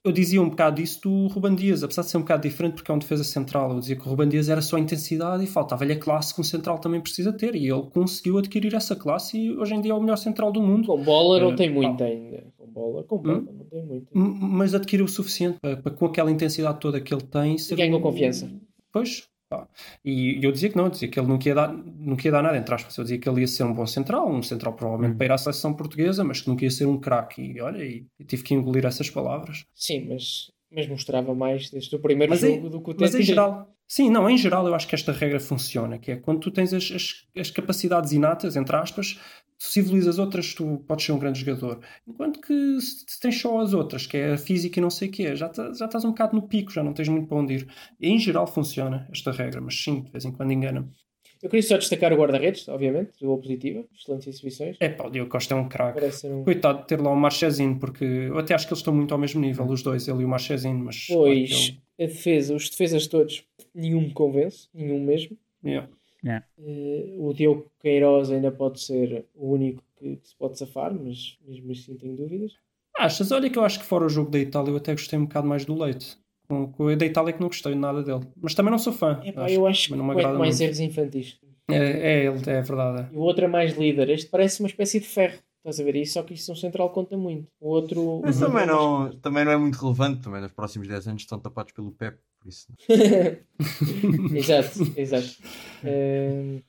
Eu dizia um bocado disso do Ruban Dias, apesar de ser um bocado diferente porque é um defesa central. Eu dizia que o Ruban Dias era só intensidade e faltava-lhe a classe que um central também precisa ter. E ele conseguiu adquirir essa classe e hoje em dia é o melhor central do mundo. Com bola não Eh, tem pá. muito ainda. Com bola, com bola Hum? não tem muito. M- mas adquiriu o suficiente para, para com aquela intensidade toda que ele tem ser ganhou confiança. Pois. Pá. E eu dizia que não, eu dizia que ele não queria dar, não queria dar nada entre aspas. Eu dizia que ele ia ser um bom central, um central provavelmente para ir à seleção portuguesa, mas que não queria ser um craque. E olha, e, e tive que engolir essas palavras. Sim, mas, mas mostrava mais desde o primeiro Mas em- jogo do que o Mas em geral, sim, não, em geral eu acho que esta regra funciona, que é quando tu tens as, as, as capacidades inatas, entre aspas, se civilizas outras, tu podes ser um grande jogador. Enquanto que se tens só as outras, que é a física e não sei o quê, já, tá- já estás um bocado no pico, já não tens muito para onde ir. E, em geral funciona esta regra, mas sim, de vez em quando engana. Eu queria só destacar o guarda-redes, obviamente, do Positiva, excelentes exibições. É pá, o Diogo Costa é um craque. Um. Coitado de ter lá o Marchezinho, porque eu até acho que eles estão muito ao mesmo nível, os dois, ele e o Marchezinho, mas... claro Pois, a defesa, os defesas todos, nenhum me convence, nenhum mesmo. ele- yeah. Eh, o Diogo Queiroz ainda pode ser o único que, que se pode safar, mas mesmo assim tenho dúvidas. Achas? Olha que eu acho que fora o jogo da Itália eu até gostei um bocado mais do Leite. Com, com o da Itália que não gostei nada dele. Mas também não sou fã. Epá, eu acho que não agrada mais muito. erros infantis. É, é ele, é verdade. E o outro é mais líder. Este parece uma espécie de ferro. Estás a ver isso? Só que isso um central conta muito. O outro. Mas também é não, também não é muito relevante. Também nos próximos 10 anos estão tapados pelo Pep. Por isso. exato, exato. Ehm,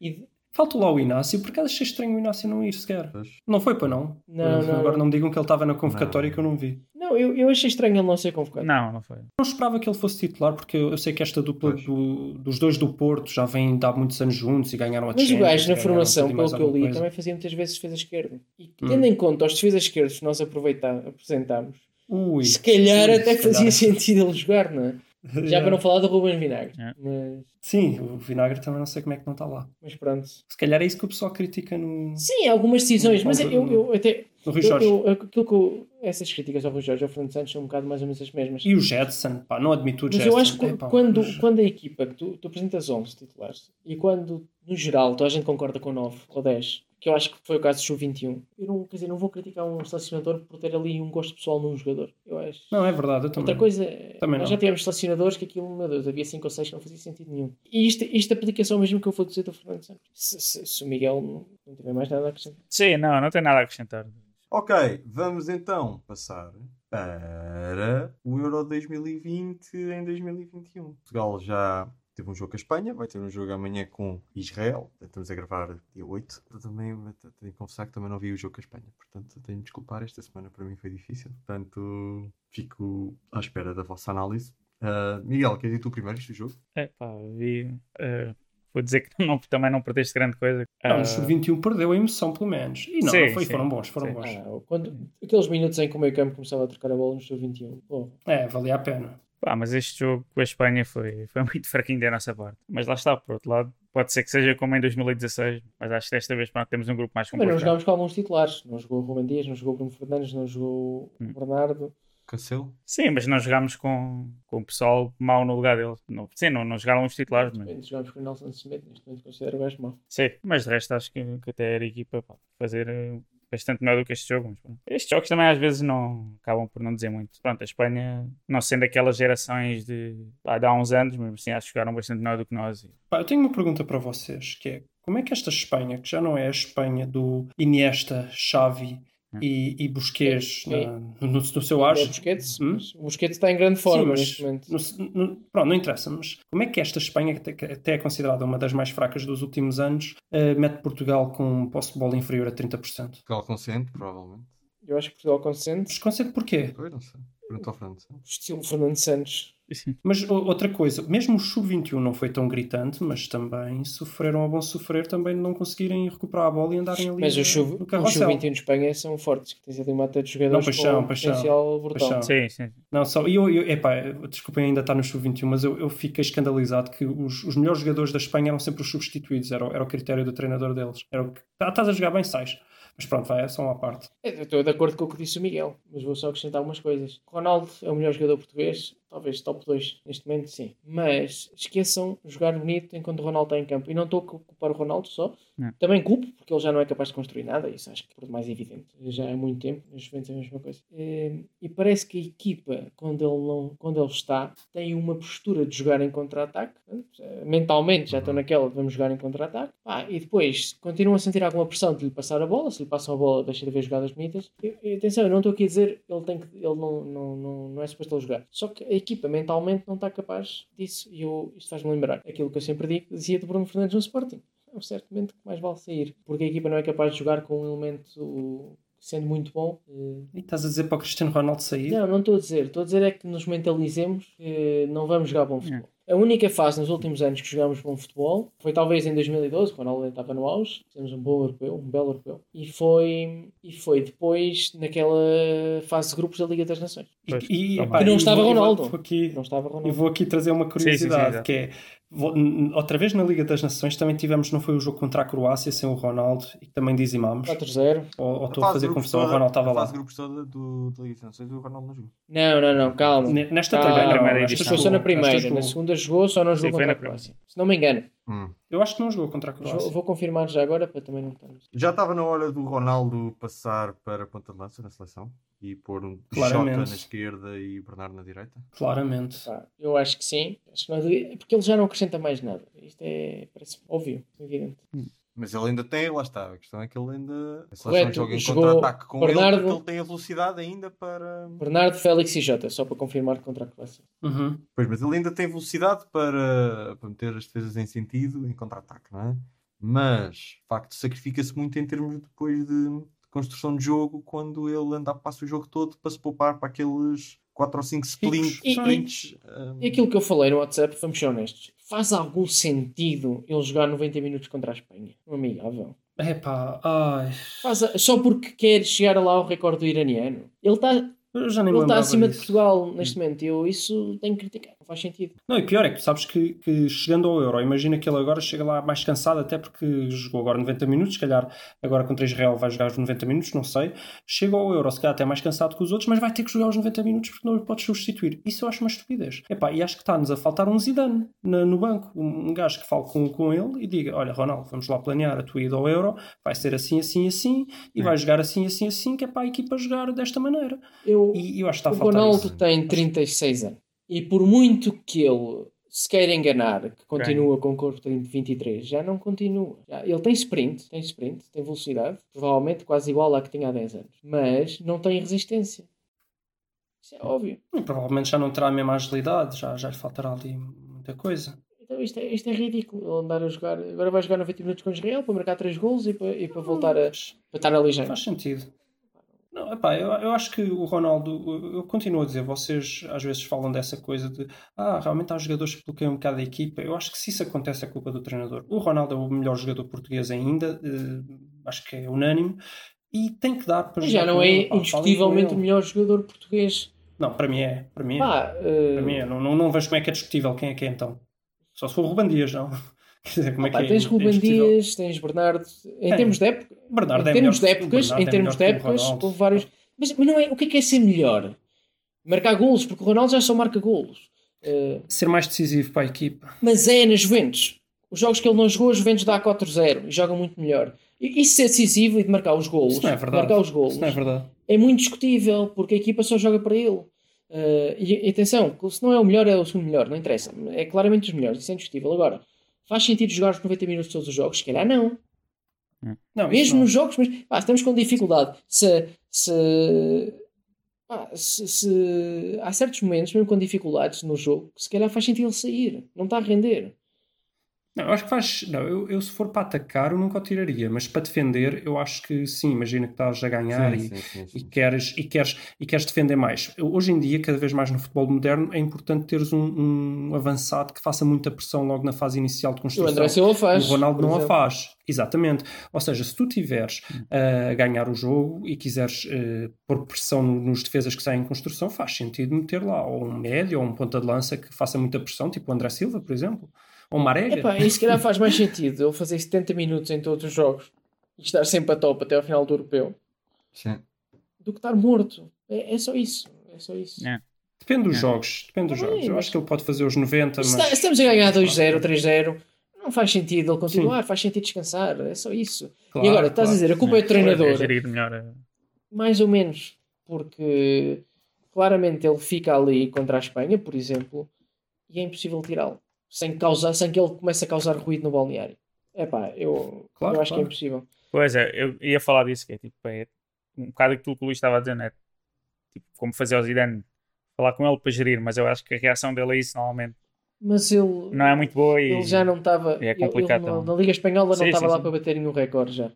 e Faltou lá o Inácio, por acaso achei estranho o Inácio não ir sequer. Pois. Não foi para não. Não, não, Agora não. me digam que ele estava na convocatória Não. que eu não vi. não, eu, eu achei estranho ele não ser convocado. Não, não foi. Não esperava que ele fosse titular, porque eu eu sei que esta dupla do- dos dois do Porto já vem de há muitos anos juntos e ganharam a Mas o Champions, gajo, na formação, e pelo que eu li, coisa. também fazia muitas vezes defesa esquerda. E Hum. tendo em conta os defesas esquerdos que nós aproveita- apresentámos, Ui, se calhar ui, até se fazia calhar. sentido ele jogar, não é? Já para não falar do Ruben Vinagre. É. Mas, Sim, o Vinagre também não sei como é que não está lá. mas pronto. Se calhar é isso que o pessoal critica no, Sim, algumas decisões, mas eu, eu até. no Rui Eu, Jorge. eu, aquilo que eu- essas críticas ao Rui Jorge e ao Fernando Santos são um bocado mais ou menos as mesmas. E o Jetson, pá, não admito o Mas Jetson. eu acho que Epá, quando, mas- quando a equipa, que tu, tu apresentas 11 titulares, e quando, no geral, toda a gente concorda com 9 ou 10, que eu acho que foi o caso do Sub-21, eu não, quer dizer, não vou criticar um selecionador por ter ali um gosto pessoal num jogador. Eu acho. Não, é verdade, eu também. Outra coisa, é- Também nós não. já tivemos selecionadores que aquilo, meu Deus, havia 5 ou 6 que não fazia sentido nenhum. E isto, isto aplica-se ao mesmo que eu vou dizer do Fernando Santos. Se, se- se o Miguel não, não tiver mais nada a acrescentar. Sim, não, não tem nada a acrescentar. Ok, vamos então passar para o Euro 2020 em 2021. Portugal já teve um jogo com a Espanha, vai ter um jogo amanhã com Israel. Estamos a gravar dia 8. Eu também tenho que confessar que também não vi o jogo com a Espanha, portanto tenho de desculpar. Esta semana para mim foi difícil, portanto fico à espera da vossa análise. Ah, Miguel, queres ir tu primeiro este jogo? É pá, vi. eh, vou dizer que não, também não perdeste grande coisa. Não, Ah, o Sub-21 perdeu a emoção, pelo menos. E não, Sim, não foi, sim, foram bons, foram sim. bons. Ah, quando, aqueles minutos em que o meio campo começava a trocar a bola no Sub-21. Porra. É, valia a pena. Pá, mas este jogo com a Espanha foi, foi muito fraquinho da nossa parte. Mas lá está, por outro lado, pode ser que seja como em 2016, mas acho que desta vez pronto, temos um grupo mais Mas não complicado. jogámos com alguns titulares. Não jogou o Rubem Dias, não jogou o Bruno Fernandes, não jogou o Hum. Bernardo. Cancelo? Sim, mas não jogámos com, com o pessoal mau no lugar dele. Não, sim, não, não jogaram os titulares, mas Jogámos com o Nelson Smith, neste momento considero o gajo mau. sim. Mas de resto acho que, que até era a equipa para fazer eh, bastante melhor do que este jogo. Mas, pronto. Estes jogos também às vezes não acabam por não dizer muito. Pronto, a Espanha, não sendo aquelas gerações de, pá, de há uns anos, mas assim acho que jogaram bastante melhor do que nós. E- Pá, eu tenho uma pergunta para vocês, que é como é que esta Espanha, que já não é a Espanha do Iniesta, Xavi e, e Busquets É, na- no, no seu É auge... o Busquets, Hum? Busquets está em grande forma Sim, mas neste momento. no- no- pronto, não interessa, mas como é que esta Espanha, que até- é considerada uma das mais fracas dos últimos anos, eh, mete Portugal com um posse de bola inferior a 30%? Portugal consente, provavelmente. é Eu acho que Portugal consente. Mas consente porquê? Pois, não sei. Ao Fernando. Estilo Fernando Santos. Mas o- outra coisa, mesmo o Sub-21 não foi tão gritante, mas também sofreram a bom sofrer também de não conseguirem recuperar a bola e andarem ali Mas sub- no carrossel. sub-21 de Espanha são fortes, que tens ali uma de jogadores Não, paixão, com paixão, potencial brutal. paixão. Sim, sim. Não, só, e eu, eu, epá, desculpem ainda estar no Sub-21, mas eu, eu fiquei escandalizado que os, os melhores jogadores da Espanha eram sempre os substituídos, era, o- era o critério do treinador deles. Era o que, tá, estás a jogar bem, sais. Mas pronto, vai, é só uma parte. É, Eu estou de acordo com o que disse o Miguel, mas vou só acrescentar algumas coisas. Ronaldo é o melhor jogador português, talvez top 2 neste momento, sim. Mas esqueçam jogar bonito enquanto o Ronaldo está em campo. E não estou a culpar o Ronaldo só. Não. Também culpo, porque ele já não é capaz de construir nada, isso acho que é por mais evidente. Já há muito tempo, nas Juventus é a mesma coisa. Eh, E parece que a equipa, quando ele, não, quando ele está, tem uma postura de jogar em contra-ataque. Eh, Mentalmente já estão naquela de vamos jogar em contra-ataque. Pá, e depois continuam a sentir alguma pressão de lhe passar a bola. Se lhe passam a bola, deixa de ver jogadas bonitas. E, e atenção, eu não estou aqui a dizer ele, tem que, ele não, não, não, não é suposto ele jogar. Só que equipa mentalmente não está capaz disso. E eu, isto faz-me lembrar aquilo que eu sempre digo, dizia do Bruno Fernandes no Sporting. É um certo momento que mais vale sair. Porque a equipa não é capaz de jogar com um elemento sendo muito bom. eh, E estás a dizer para o Cristiano Ronaldo sair? não, não estou a dizer. Estou a dizer é que nos mentalizemos que não vamos jogar bom futebol. A única fase nos últimos anos que jogámos bom futebol foi talvez em 2012, quando o Ronaldo estava no auge. Fizemos um bom europeu, um belo europeu. E foi, e foi depois naquela fase de grupos da Liga das Nações. Pois, E, tá epá. Que não e estava e Ronaldo. vou aqui, Não estava E Ronaldo. vou aqui trazer uma sim, curiosidade, exato. que é, vou- outra vez na Liga das Nações também tivemos, não foi o jogo contra a Croácia sem o Ronaldo, e que também dizimámos, 4-0. ou, ou A estou a fazer confusão, o Ronaldo estava A lá. fase de grupos toda do, da Liga das Nações, o Ronaldo não jogou. Não, não, não, calma. Ne- Nesta Calma. Primeira esta edição. Isto foi só na primeira. Na segunda jogou, só não Sim, jogou foi contra a. Croácia. Se não me engano. Hum. Eu acho que não jogou contra a Vou, Croácia. vou confirmar já agora para também não estarmos. Já estava na hora do Ronaldo passar para a ponta de lança na seleção e pôr um Jota Claramente. na esquerda e Bernardo na direita. Claramente. Pá, eu acho que sim. Acho que não é- porque ele já não acrescenta mais nada. Isto é. Parece óbvio, evidente. Mas ele ainda tem, lá está. A questão é que ele ainda. A seleção Correto, joga em contra-ataque com Bernardo- ele porque ele tem a velocidade ainda para. Bernardo, Félix e Jota, só para confirmar contra a Croácia. Uhum. Pois, mas ele ainda tem velocidade para, para meter as defesas em sentido em contra-ataque, não é? Mas, de facto, sacrifica-se muito em termos depois de, de construção de jogo quando ele anda, passa o jogo todo para se poupar para aqueles 4 ou 5 splints. E- e- sprints, ah, E aquilo que eu falei no WhatsApp, vamos ser honestos, faz algum sentido ele jogar 90 minutos contra a Espanha? Um amigável. Epá, ai. Faz a- Só porque quer chegar lá ao recorde do iraniano. Ele está Eu já nem me ele tá lembrava acima de disso. Portugal neste momento. Eu isso tenho que criticar. Não faz sentido. Não, e pior é que tu sabes que, que chegando ao Euro, imagina que ele agora chega lá mais cansado, até porque jogou agora 90 minutos, se calhar agora contra Israel vai jogar os 90 minutos, não sei. Chega ao Euro, se calhar até mais cansado que os outros, mas vai ter que jogar os 90 minutos porque não o podes substituir. Isso eu acho uma estupidez. Epá, e acho que está-nos a faltar um Zidane na- no banco, um, um gajo que fale com, com ele e diga: Olha, Ronaldo, vamos lá planear a tua ida ao Euro, vai ser assim, assim, assim, e vai jogar assim, assim, assim, que é para a equipa jogar desta maneira. Eu, E eu acho que está a o faltar Ronaldo isso. tem 36 anos. E por muito que ele se queira enganar, que continua com o corpo de 23, já não continua. Já- ele tem sprint, tem sprint, tem velocidade, provavelmente quase igual à que tinha há 10 anos. Mas não tem resistência. Isso é óbvio. E provavelmente já não terá a mesma agilidade, já, já lhe faltará ali muita coisa. Então isto é, isto é ridículo. Ele andar a jogar. Agora vai jogar 90 minutos com Israel para marcar 3 golos e para, e para voltar a, para estar na ligeira. Faz sentido. Não, epá, eu, eu acho que o Ronaldo, eu, continuo a dizer, vocês às vezes falam dessa coisa de ah, realmente há jogadores que bloqueiam um bocado a equipa. Eu acho que se isso acontece é culpa do treinador. O Ronaldo é o melhor jogador português ainda, eh, acho que é unânime, e tem que dar para já não é indiscutivelmente o melhor jogador português. Não, para mim é. Para mim é. Pá, eh, Para mim é. Não, não, não vejo como é que é discutível quem é que é então. Só se for o Ruben Dias, não. Como é que é? tens é Ruben. Dias, tens Bernardo. Em É. termos de época, Bernardo em é termos de épocas, em é termos de épocas, houve vários. Mas, mas não é. O que é que é ser melhor? Marcar golos, porque o Ronaldo já só marca golos. Eh, Ser mais decisivo para a equipa. mas é na Juventus. Os jogos que ele não jogou, a Juventus dá 4-0 e joga muito melhor. E isso ser decisivo e de marcar os golos, Isso não é verdade. marcar os golos, Isso não é verdade. é muito discutível porque a equipa só joga para ele. E, e atenção, se não é o melhor, é o segundo melhor, não interessa. É claramente os melhores, isso é indiscutível. Agora, faz sentido jogar os 90 minutos de todos os jogos? Se calhar não. Não, isso Mesmo não. nos jogos, mas pá, estamos com dificuldade. Se, se, pá, se, se- há certos momentos, mesmo com dificuldades no jogo, que se calhar faz sentido ele sair. Não está a render. Não, eu acho que faz. Não, eu, eu se for para atacar, eu nunca o tiraria, mas para defender, eu acho que sim. Imagina que estás a ganhar Sim, e, sim, sim, e queres, e, queres, e queres defender mais. Eu- Hoje em dia, cada vez mais no futebol moderno, é importante teres um, um avançado que faça muita pressão logo na fase inicial de O construção. André Silva faz. o Ronaldo não a faz. Exatamente. Ou seja, se tu tiveres uh, a ganhar o jogo e quiseres uh, pôr pressão no- nos defesas que saem em construção, faz sentido meter lá ou um médio ou um ponta de lança que faça muita pressão, tipo o André Silva, por exemplo. Ou Marega. Epá, e se calhar faz mais sentido ele fazer 70 minutos em todos os jogos e estar sempre a top até ao final do europeu Sim. do que estar morto. É, é só isso. É só isso. É. Depende dos É. jogos. Depende dos Tá jogos. Eu mas- acho que ele pode fazer os 90, Se, mas. está- se estamos a ganhar 2-0, 3-0, não faz sentido ele continuar, faz sentido descansar. É só isso. Claro, e agora, estás claro. a dizer, a culpa é do treinador. É melhor. a- Mais ou menos, porque claramente ele fica ali contra a Espanha, por exemplo, e é impossível tirá-lo sem, causar, sem que ele comece a causar ruído no balneário. É pá, eu, Claro, eu acho que claro. é impossível. Pois é, eu ia falar disso, que é tipo, é um bocado aquilo que o Luís estava a dizer, né? Tipo, como fazer o Zidane, falar com ele para gerir, mas eu acho que a reação dele a isso normalmente Mas ele, não é muito boa e ele já não estava. é ele- complicado ele na, também. na Liga Espanhola Sim, não estava lá sim. para bater nenhum recorde já.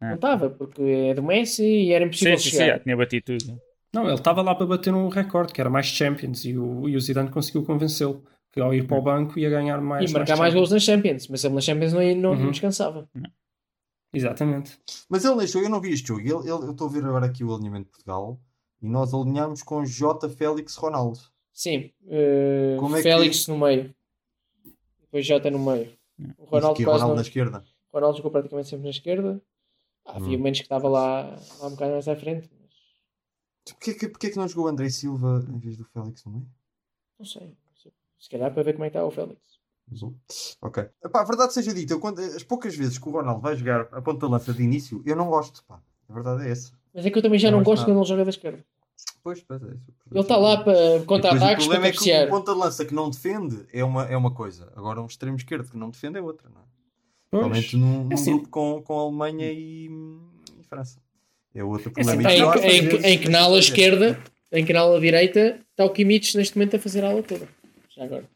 É. Não estava, porque é do Messi e era impossível sim, sim, sim, chegar. já tinha batido tudo. Não, ele estava lá para bater um recorde, que era mais Champions, e o, e o Zidane conseguiu convencê-lo que ao ir para o banco ia ganhar mais. e marcar mais gols nas Champions, mas ele nas Champions não, não, não Uhum. descansava. Exatamente. Mas ele neste jogo, eu não vi este jogo. Ele, ele- eu estou a ver agora aqui o alinhamento de Portugal e nós alinhamos com J, Félix, Ronaldo. Sim, eh, Como é que- Félix no meio, depois Jota no meio. O Ronaldo, Aqui, quase Ronaldo não- na esquerda. Ronaldo jogou praticamente sempre na esquerda. Ah, havia Hum. momentos que estava lá, lá um bocado mais à frente, mas Porquê que, porquê que não jogou o André Silva em vez do Félix no meio? não sei. Se calhar para ver como é que está o Félix. Mais um. Ok. Epá, a verdade seja dita, eu quando- as poucas vezes que o Ronaldo vai jogar a ponta de lança de início, eu não gosto. Pá. A verdade é essa. Mas é que eu também já Não não, gosto quando ele joga da esquerda. Pois, pois é isso. Ele está lá para E contra-ataques o para problema é que cabecear. o ponta de lança que não defende é uma, é uma coisa. Agora um extremo esquerdo que não defende é outra. Não é? Principalmente num, num assim- grupo com, com a Alemanha e, e França. É outro É assim, problema. Mas Em, em, em, vezes- que na ala esquerda, em que na ala direita, está o Kimmich neste momento a fazer a ala toda. Já agora.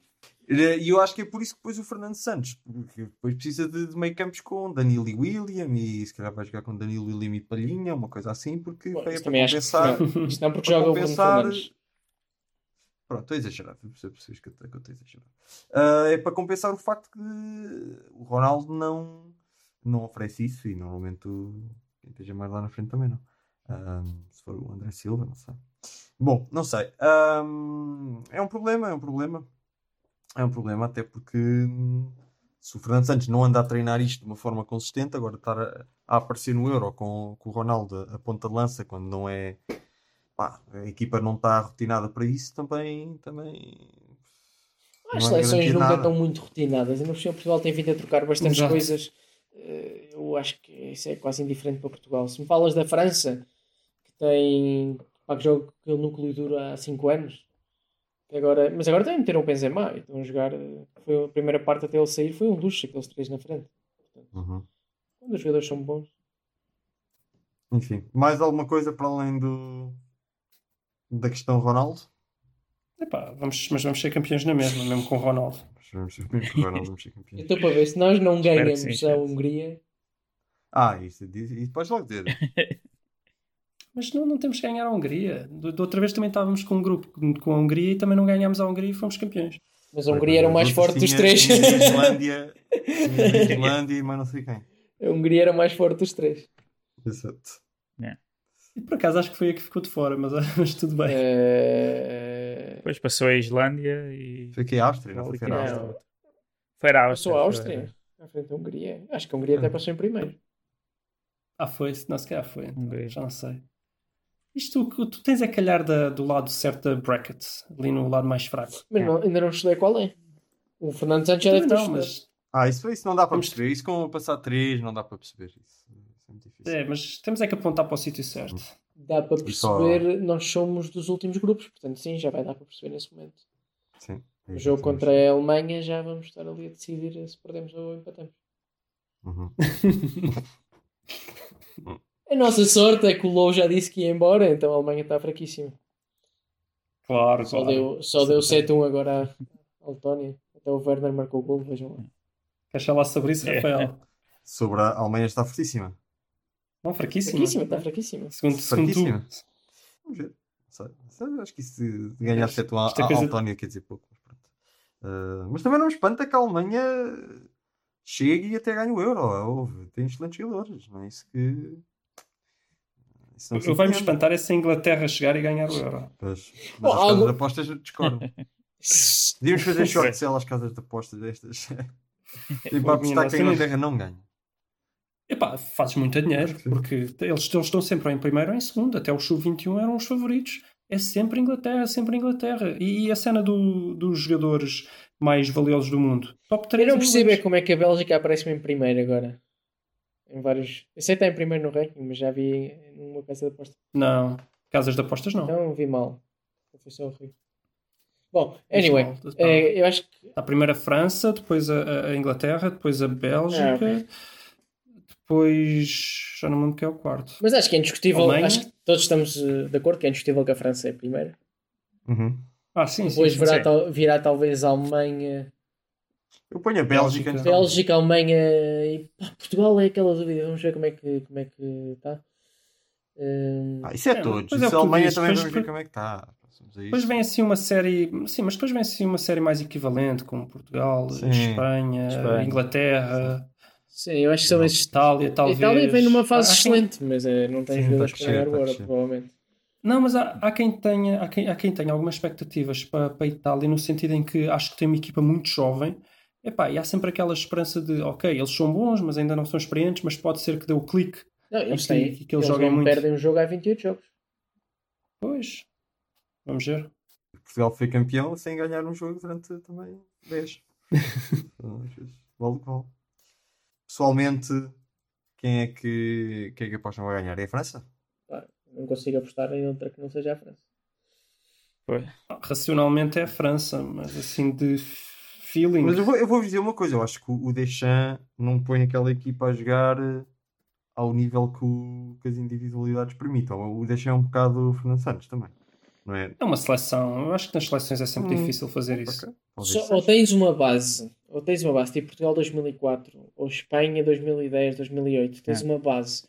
E eu acho que é por isso que depois o Fernando Santos porque depois precisa de, de meio campos com Danilo e William e se calhar vai jogar com Danilo, William e Palhinha, uma coisa assim, porque Bom, é para também compensar. não. Isto não porque joga o Bruno compensar- Fernandes. Pronto, estou a exagerar, percebes percebes que eu estou a exagerar. Ah, é para compensar o facto que o Ronaldo não, não oferece isso e normalmente o, quem esteja mais lá na frente também não. Ah, se for o André Silva, não sei. Bom, não sei. Ah, é um problema, é um problema. É um problema, até porque hum, se o Fernando Santos não anda a treinar isto de uma forma consistente, agora estar a, a aparecer no Euro com, com o Ronaldo a, ponta de lança quando não é pá, a equipa não está rotinada para isso, também, também As seleções nunca estão muito rotinadas. Ainda por cima, Portugal tem vindo a trocar bastantes Exato. coisas. Eh, Eu acho que isso é quase indiferente para Portugal. Se me falas da França, que tem. Pá, que joga aquele núcleo duro há 5 anos. que Agora, mas agora também meteram o Benzema. e Estão a jogar. eh, Foi a primeira parte até ele sair. Foi um luxo aqueles três na frente. Uhum. Quando os jogadores são bons. Enfim, mais alguma coisa para além do da questão Ronaldo? Epá, vamos, mas vamos ser campeões na mesma, mesmo com o Ronaldo. Vamos ser mesmo que Ronaldo, vamos ser campeões. estou para ver. Se nós não que ganhamos sim, a que. Hungria. Ah, isso, isso depois logo dizer. Mas não, não temos que ganhar a Hungria. Da outra vez também estávamos com um grupo com- a Hungria e também não ganhámos a Hungria e fomos campeões. Mas a Hungria era o mais forte dos três. tinha a Islândia, tinha a Islândia e mais não sei quem. A Hungria era o mais forte dos três. Exato. E por acaso acho que foi a que ficou de fora, mas, mas tudo bem. Eh, Depois passou a Islândia e. Foi aqui a Áustria, não foi? Foi na Não. Áustria. Foi a Áustria. Passou a foi- Áustria. À frente da Hungria. Acho que a Hungria até passou em primeiro. Ah, foi? Não, se calhar foi. então, já não sei. Isto, o que tu tens é calhar da- do lado certo da bracket, ali no lado mais fraco. Mas não- ainda não estudei qual é. O Fernando Santos já deve ter não, mas, Ah, isso, isso não dá para perceber. Isso com passar 3 não dá para perceber. Isso, é muito difícil. é, mas temos é que apontar para o sítio certo. Dá para só- perceber, nós somos dos últimos grupos, portanto sim, já vai dar para perceber nesse momento. Sim. O jogo contra a Alemanha já vamos estar ali a decidir se perdemos ou empatamos. Uhum. A nossa sorte é que o Low já disse que ia embora, então a Alemanha está fraquíssima. Claro, Só claro. deu, só deu 7-1 agora à Letónia. Até o Werner marcou o gol, vejam lá. Queres falar sobre isso, É. Rafael? Sobre a Alemanha está fortíssima. Não, fraquíssimo. Fraquíssima, está fraquíssima. Segundo, segundo tu. Fraquíssima. Vamos ver. Não sei. Sei, Acho que isso de de ganhar 7 a, Isto é a coisa- Altónia quer dizer pouco. Ah, mas também não me espanta que a Alemanha chegue e até ganhe o Euro. Houve, tem excelentes jogadores. Não é isso que. Isso não Eu vai-me espantar é se a Inglaterra chegar e ganhar o Euro. Pois. Mas Bom, as casas algo- de apostas discordam. Devíamos fazer short sell às casas de apostas destas. e para apostar que a Inglaterra não ganha. Epá, fazes muito dinheiro, porque eles, eles estão sempre ou em primeiro ou em segundo. Até o Sub-21 eram os favoritos. É sempre Inglaterra, sempre Inglaterra. E, a cena do- dos jogadores mais valiosos do mundo? Top 3 Eu não percebo é como é que a Bélgica aparece-me em primeiro agora. Em vários. Eu sei que está em primeiro no ranking, mas já vi numa casa de aposta. Não, casas de apostas não. Não, vi mal. Foi só o Rui. Bom, anyway, mal, tá. eh, eu acho que Está primeiro a França, depois a, a Inglaterra, depois a Bélgica, Ah, ok. depois já não me lembro quem é o quarto. Mas acho que é indiscutível. Alemanha? Acho que todos estamos eh, de acordo que é indiscutível que a França é a primeira. Uhum. Ah, sim, sim. Depois sim, virá, sim. tal- virá talvez a Alemanha, Eu ponho a Bélgica. Bélgica. então. Bélgica, Alemanha e pá, Portugal é aquela dúvida. Vamos ver como é que como é que está. Hum, Ah, isso é É, todos. é o Isso que a Alemanha também depois- vamos ver como é que está. Depois vem assim uma série, sim, mas depois vem assim uma série mais equivalente, como Portugal, Sim. Espanha, Espanha. Inglaterra, sim, eu acho que são esses. Itália, A talvez. Itália vem numa fase Há quem- excelente, mas eh, não tem jogadores está para a ganhar crescer, o está a Euro, crescer. provavelmente. Não, mas há, há quem tenha, há quem, há quem tenha algumas expectativas para, para a Itália, no sentido em que acho que tem uma equipa muito jovem. Epá, e há sempre aquela esperança de, ok, eles são bons, mas ainda não são experientes, mas pode ser que dê o clique. Não, eles, que- têm, que eles eles joguem não muito. perdem um jogo há 28 jogos. Pois, vamos ver. Portugal foi campeão sem ganhar um jogo durante também 10. Então, vale o que vale. Pessoalmente, quem é que, quem é que apostam vai ganhar? É a França? Não consigo apostar em outra que não seja a França. Racionalmente é a França, mas assim de feeling. Mas eu vou, eu vou dizer uma coisa: eu acho que o o Deschamps não põe aquela equipa a jogar eh, ao nível que, o- que as individualidades permitam. O Deschamps é um bocado Fernando Santos também, não é? É uma seleção. Eu acho que nas seleções é sempre Hum. difícil fazer isso. Só- ou tens uma base, ou tens uma base tipo Portugal 2004, ou Espanha 2010, 2008, tens É. uma base,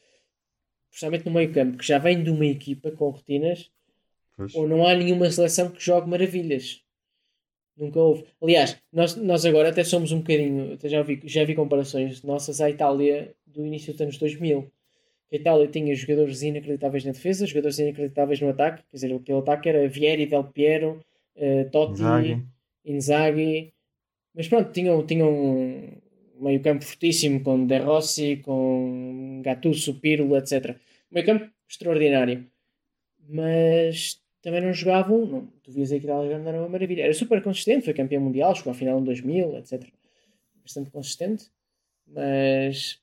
principalmente no meio campo, que já vem de uma equipa com rotinas, Pois. ou não há nenhuma seleção que jogue maravilhas. Nunca houve. Aliás, nós, nós agora até somos um bocadinho, até já vi, já vi comparações nossas à Itália do início dos anos 2000. A Itália tinha jogadores inacreditáveis na defesa, jogadores inacreditáveis no ataque, quer dizer, aquele ataque era Vieri, Del Piero, eh, Totti, Inzaghi. Inzaghi. Mas pronto, tinham, tinham um meio campo fortíssimo com De Rossi, com Gattuso, Pirlo, etc. Meio campo extraordinário. Mas também não jogavam, não, tu vias aí que a Itália não era uma maravilha. Era super consistente, foi campeão mundial, chegou à final em 2000, etc. Bastante consistente. Mas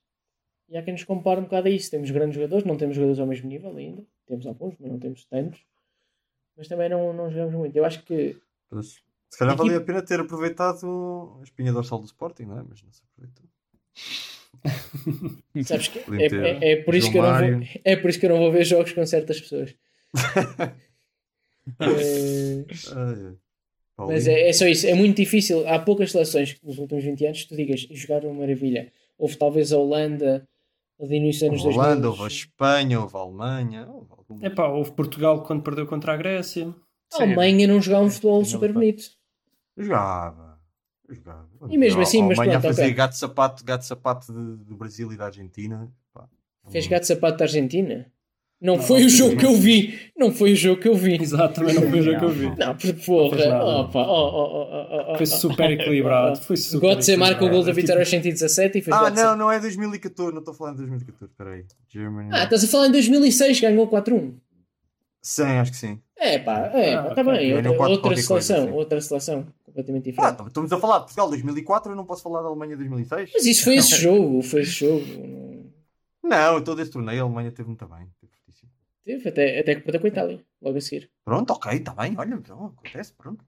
e há quem nos compare um bocado a isso. Temos grandes jogadores, não temos jogadores ao mesmo nível ainda. Temos alguns, mas não temos tantos. Mas também não, não jogamos muito. Eu acho que Pois. Se calhar Equipe- valia a pena ter aproveitado a espinha dorsal do Sporting, não é? Mas não se aproveitou. Sabes que é, é, é por isso que eu não vou, Mário. é por isso que eu não vou ver jogos com certas pessoas. Ai. mas é, é só isso, é muito difícil. Há poucas seleções que nos últimos 20 anos que tu digas e jogaram uma maravilha. Houve talvez a Holanda ali no início dos anos Houve a 2000. Holanda, houve a Espanha, houve a Alemanha. Houve. Epá, houve Portugal quando perdeu contra a Grécia. A Alemanha não jogava um futebol Não super bonito. Jogava. Jogava. E mesmo A- assim, a mas Alemanha pronto, a fazer ok. gato sapato, gato sapato do Brasil e da Argentina. Pá. Fez gato sapato da Argentina. Não, Não, foi não o foi jogo mesmo. que eu vi. Não foi o jogo que eu vi. Exato, também não foi o jogo que eu vi. Não, por porra. Opa, oh, oh, oh, oh, oh, Foi super equilibrado. Foi super Götze marca o gol da vitória aos 117 e fez Ah, não, não é 2014. Não estou a falar de 2014. Espera aí. Germany. Ah, estás a falar em 2006, ganhou 4-1. Sim, acho que sim. É pá, é Ah, pá, está ok. bem. Outra, outra coisa, seleção, outra seleção completamente Ah, diferente. então, estamos a falar de Portugal 2004. Eu não posso falar da Alemanha 2006. Mas isso foi esse jogo, foi esse jogo. Não- Não, todo esse torneio a Alemanha teve muito bem. Teve até, até que perdeu com a Itália, logo a seguir. Pronto, ok, está bem. Olha, então, acontece. Pronto.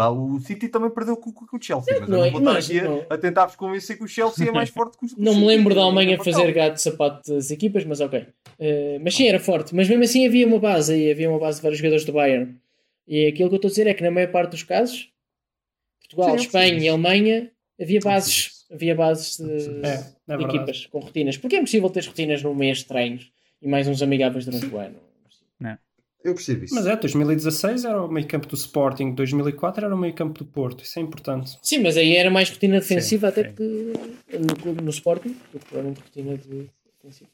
Ah, O City também perdeu com, com- com o Chelsea. Mas Não eu é- não vou estar aqui a- a, tentar-vos convencer que o Chelsea é mais forte que o Não me lembro da é Alemanha fazer gato de sapato das equipas, mas ok. Eh, mas sim, era forte. Mas mesmo assim havia uma base aí, havia uma base de vários jogadores do Bayern. E aquilo que eu estou a dizer é que na maior parte dos casos, Portugal, Sim, Espanha percebo e. Alemanha, havia bases, havia bases de, É, é de equipas com rotinas. Porque é impossível ter rotinas num mês de treinos e mais uns amigáveis durante o ano. Eu percebo isso. Mas é, 2016 era o meio campo do Sporting, 2004 era o meio campo do Porto. Isso é importante. Sim, mas aí era mais rotina defensiva até sim. que no, clube- no Sporting, do que provavelmente rotina de defensiva.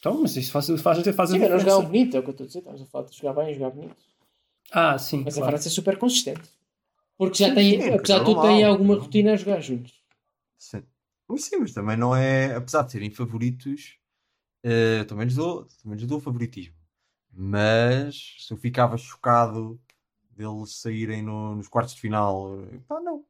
Então, mas isso faz, faz, faz a Sim, não diferença. jogavam bonito, é o que eu estou a dizer. Estamos a falar de jogar bem, jogar bonito. Ah, sim. Mas a claro. França é super consistente. Porque já Sim, tem, sim, apesar de não tudo, tem alguma rotina a jogar juntos. Sim. Mas sim, mas também não é. Apesar de serem favoritos, eh, também, lhes dou, também lhes dou favoritismo. Mas se eu ficava chocado deles saírem no- nos quartos de final, eh, pá, não.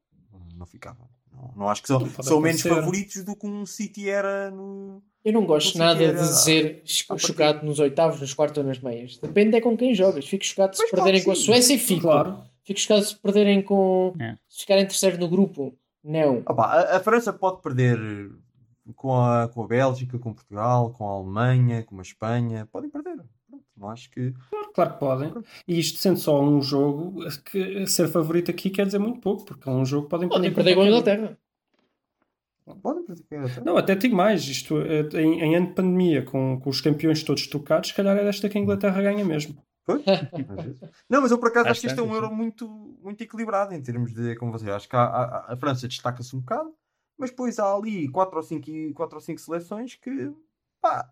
Não ficava. Não, não acho que são, são menos favoritos do que um City era no. Eu não gosto nada de dizer à chocado nos oitavos, nos quartos ou nas meias. Depende é com quem jogas. Fico chocado se perderem com a sim. Suécia e fico. Claro. Fico chocado se perderem com. É. Se ficarem terceiro no grupo. Não. Ah pá, a, a França pode perder com a, com a Bélgica, com Portugal, com a Alemanha, com a Espanha. Podem perder. Pronto, não acho que. Claro que podem. E isto sendo só um jogo, que ser favorito aqui quer dizer muito pouco, porque é um jogo que podem Podem perder perder com a. Inglaterra. Podem perder com a Inglaterra. Não, até digo mais. Isto, eh, em, em ano de pandemia, com, com os campeões todos trocados, se calhar é desta que a Inglaterra ganha mesmo. Pois. Não, mas eu por acaso acho que este é um euro muito, muito equilibrado em termos de, como você acho que a, a, a França destaca-se um bocado, mas depois há ali 4 ou 5, quatro ou cinco seleções que, pá,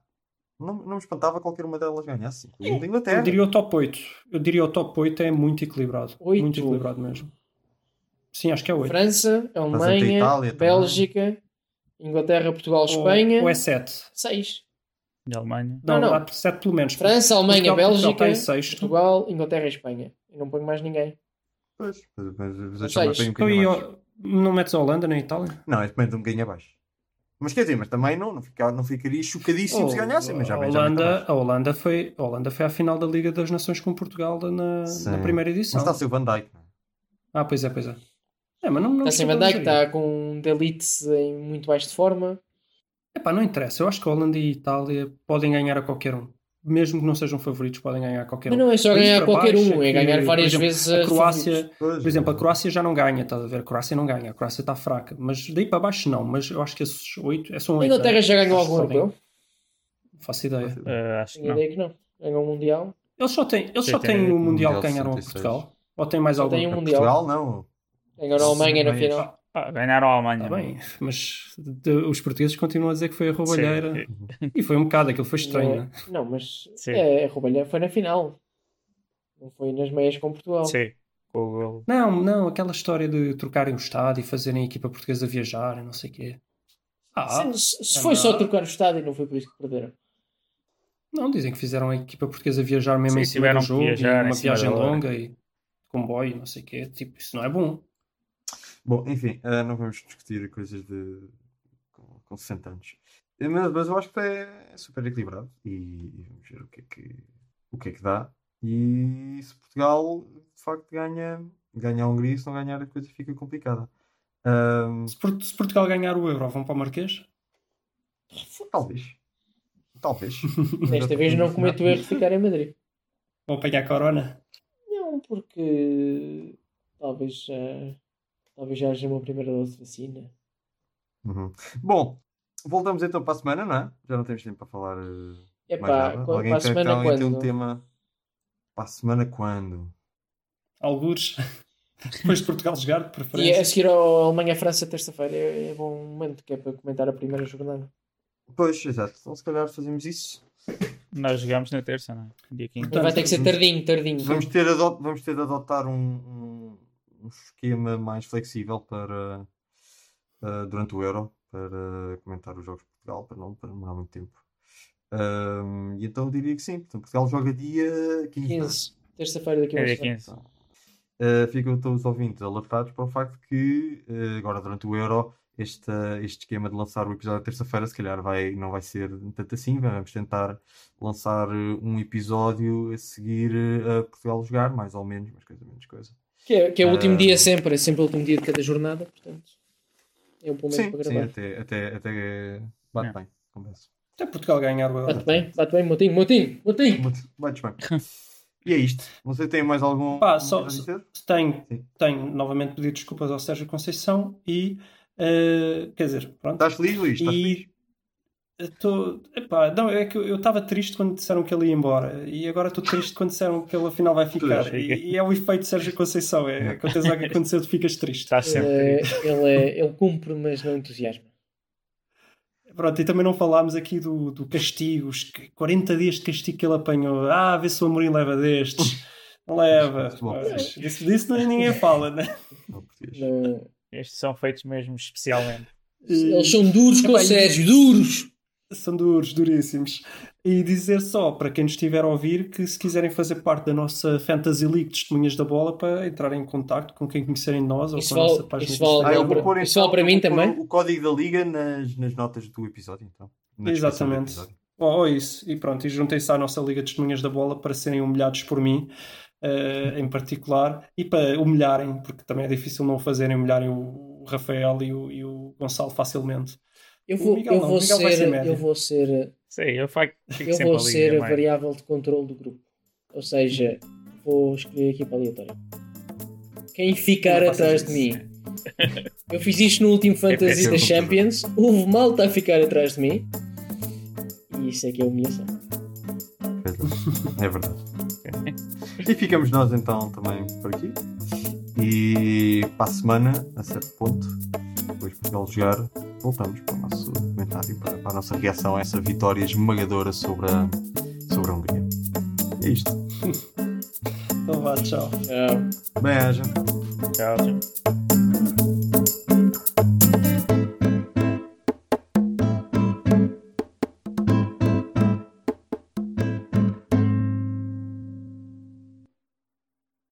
não, não me espantava qualquer uma delas ganhasse, incluindo a Eu Inglaterra. diria o top 8. Eu diria o top 8 é muito equilibrado. Oito? Muito equilibrado mesmo. Sim, acho que é 8. França, Alemanha, Itália também. Bélgica, Inglaterra, Portugal, Ou, Espanha. ou é 7. 6. De Alemanha. Não, Não, não. dá 7 pelo menos. França, Alemanha, Portugal- Portugal Bélgica, sexto. Portugal, Inglaterra e Espanha. E não ponho mais ninguém. Pois, mas, mas, mas Não a chama sei, foi não metes a Holanda na Itália? Não, este mete um bocadinho abaixo. Mas quer dizer, mas também não, não, fica, não ficaria chocadíssimo se Oh, ganhassem, mas já a bem, já Holanda, abaixo. a Holanda foi a Holanda foi à final da Liga das Nações com Portugal na, na primeira Mas edição. está a ser o Van Dijk, não é? Ah, pois é, pois é. É, mas não, não Está sem Van Dijk, está com um Delite em muito baixo de forma. Epá, não interessa. Eu acho que a Holanda e a Itália podem ganhar a qualquer um. Mesmo que não sejam favoritos, podem ganhar qualquer Mas um. não é só ganhar qualquer baixo um, é que, ganhar várias exemplo, vezes A Croácia, por exemplo, a Croácia já não ganha, estás a ver? A Croácia não ganha, a Croácia está fraca. Mas daí para baixo não. Mas eu acho que esses oito, é só um A Inglaterra já ganhou algum europeu? Não faço ideia. Eh, acho que Tenho não. ideia que não. Ganhou o Mundial. Eles só têm, eles só têm o Mundial que ganharam a 66. Portugal? Ou tem mais Só algum? tem um. Portugal, não. Ganharam a Alemanha na Sim, final. Ah, ganharam a Alemanha. Está bem, mas de- os portugueses continuam a dizer que foi a roubalheira. Sim. E foi um bocado, aquilo foi estranho, né? Não, mas Sim. é, a roubalha foi na final. Não foi nas meias com Portugal. Sim. Com o gol. Não, não, aquela história de trocarem o estádio e fazerem a equipa portuguesa viajar e não sei o quê. Ah, Se, se- se é foi só trocar o estádio, não foi por isso que perderam. não, dizem que fizeram a equipa portuguesa viajar mesmo Sim, em cima do jogo, e viajar uma viagem longa e comboio, não sei o quê. Tipo, isso não é bom. Bom, enfim, eh, não vamos discutir coisas de com, com 60 anos. Eh, Mas, mas eu acho que é super equilibrado e, e vamos ver o que, é que, o que é que dá. E se Portugal de facto ganha, ganha a Hungria, se não ganhar a coisa fica complicada. Ahm, Se, Port- se Portugal ganhar o Euro, vão para o Marquês? talvez. Talvez. Desta vez não cometo o erro de ficar em Madrid. Vão apanhar Corona? Não, porque talvez, eh, talvez já haja uma primeira dose de vacina. Uhum. Bom, voltamos então para a semana, não é? Já não temos tempo para falar eh, É mais pá, nada. para Alguém a semana alguém tem um quando? tema para a semana quando? Algures? Depois de Portugal jogar, de E a preferência. seguir ao Alemanha-França, terça-feira, é, é bom momento que é para comentar a primeira jornada. Pois, exato. Então se calhar fazemos isso. Nós jogamos na terça, não é? Dia 15. Portanto, Vai ter que ser tardinho, tardinho. Vamos ter, vamos ter de adotar um, um, um esquema mais flexível para uh, durante o Euro para comentar os jogos de Portugal, para não para não muito tempo. Um, e então eu diria que sim. Portanto, Portugal joga dia 15. não é? 15. Terça-feira daqui a É uma dia semana. 15. Uh, ficam todos os ouvintes alertados para o facto que uh, agora durante o Euro este, este esquema de lançar o episódio terça-feira se calhar vai, não vai ser tanto assim. Vamos tentar lançar um episódio a seguir a Portugal jogar, mais ou menos, mas coisa menos coisa. Que é, que é o último Ah. dia sempre, é sempre o último dia de cada jornada, portanto. É um bom momento Sim, para sim, gravar. até, até, até bate É. bem, converso. Até Portugal ganhar o. Bate bem, bate bem, Motinho, Motinho, Motinho. Bates bem. E é isto. Não sei se tem mais algum. Pá, só-? Tenho, Sim. tenho novamente pedir desculpas ao Sérgio Conceição e eh, quer dizer, pronto. Estás feliz, Luís? Estás feliz? Estou. Epá, não, é que eu estava triste quando disseram que ele ia embora e agora estou triste quando disseram que ele afinal vai ficar. Fica. E, e é o efeito Sérgio Conceição, é acontecer o que aconteceu, tu ficas triste. Está sempre. Eh, ele, é, ele cumpre, mas não entusiasma. Pronto, e também não falámos aqui do, do castigo, os 40 dias de castigo que ele apanhou. Ah, vê se o Amorim leva destes. Não leva. Pois, Disso, disso não- ninguém fala, né? Estes são feitos mesmo especialmente. Eles são duros com o Sérgio, duros! São duros, duríssimos. E dizer só, para quem nos estiver a ouvir, que se quiserem fazer parte da nossa Fantasy League Testemunhas da Bola, para entrarem em contacto com quem conhecerem de nós Isso ou com a nossa página isso de vale-. Ah, eu vou Isso pôr vale então, para mim também? O código da liga nas, nas notas do episódio, então. Na Exatamente. Ou ou isso. E pronto, e juntem-se à nossa Liga de Testemunhas da Bola para serem humilhados por mim, eh, em particular, e para humilharem, porque também é difícil não o fazerem, humilharem o Rafael e o, e o Gonçalo facilmente. Eu vou, eu não, vou ser ser, eu vou ser, Sim, eu eu vou ser é a mais- variável de controle do grupo. Ou seja, vou escolher a equipa aleatória. Quem ficar atrás de mim? Eu fiz isto no último Fantasy É da ser Champions. Houve malta a ficar atrás de mim. E isso é que é humilhação. É verdade. E ficamos nós então também por aqui. E para a semana, a certo ponto, depois de Portugal jogar, voltamos para o nosso comentário, para, para a nossa reação a essa vitória esmagadora sobre a, sobre a Hungria. É isto. Então vá, tchau. Tchau. Haja. Tchau, tchau.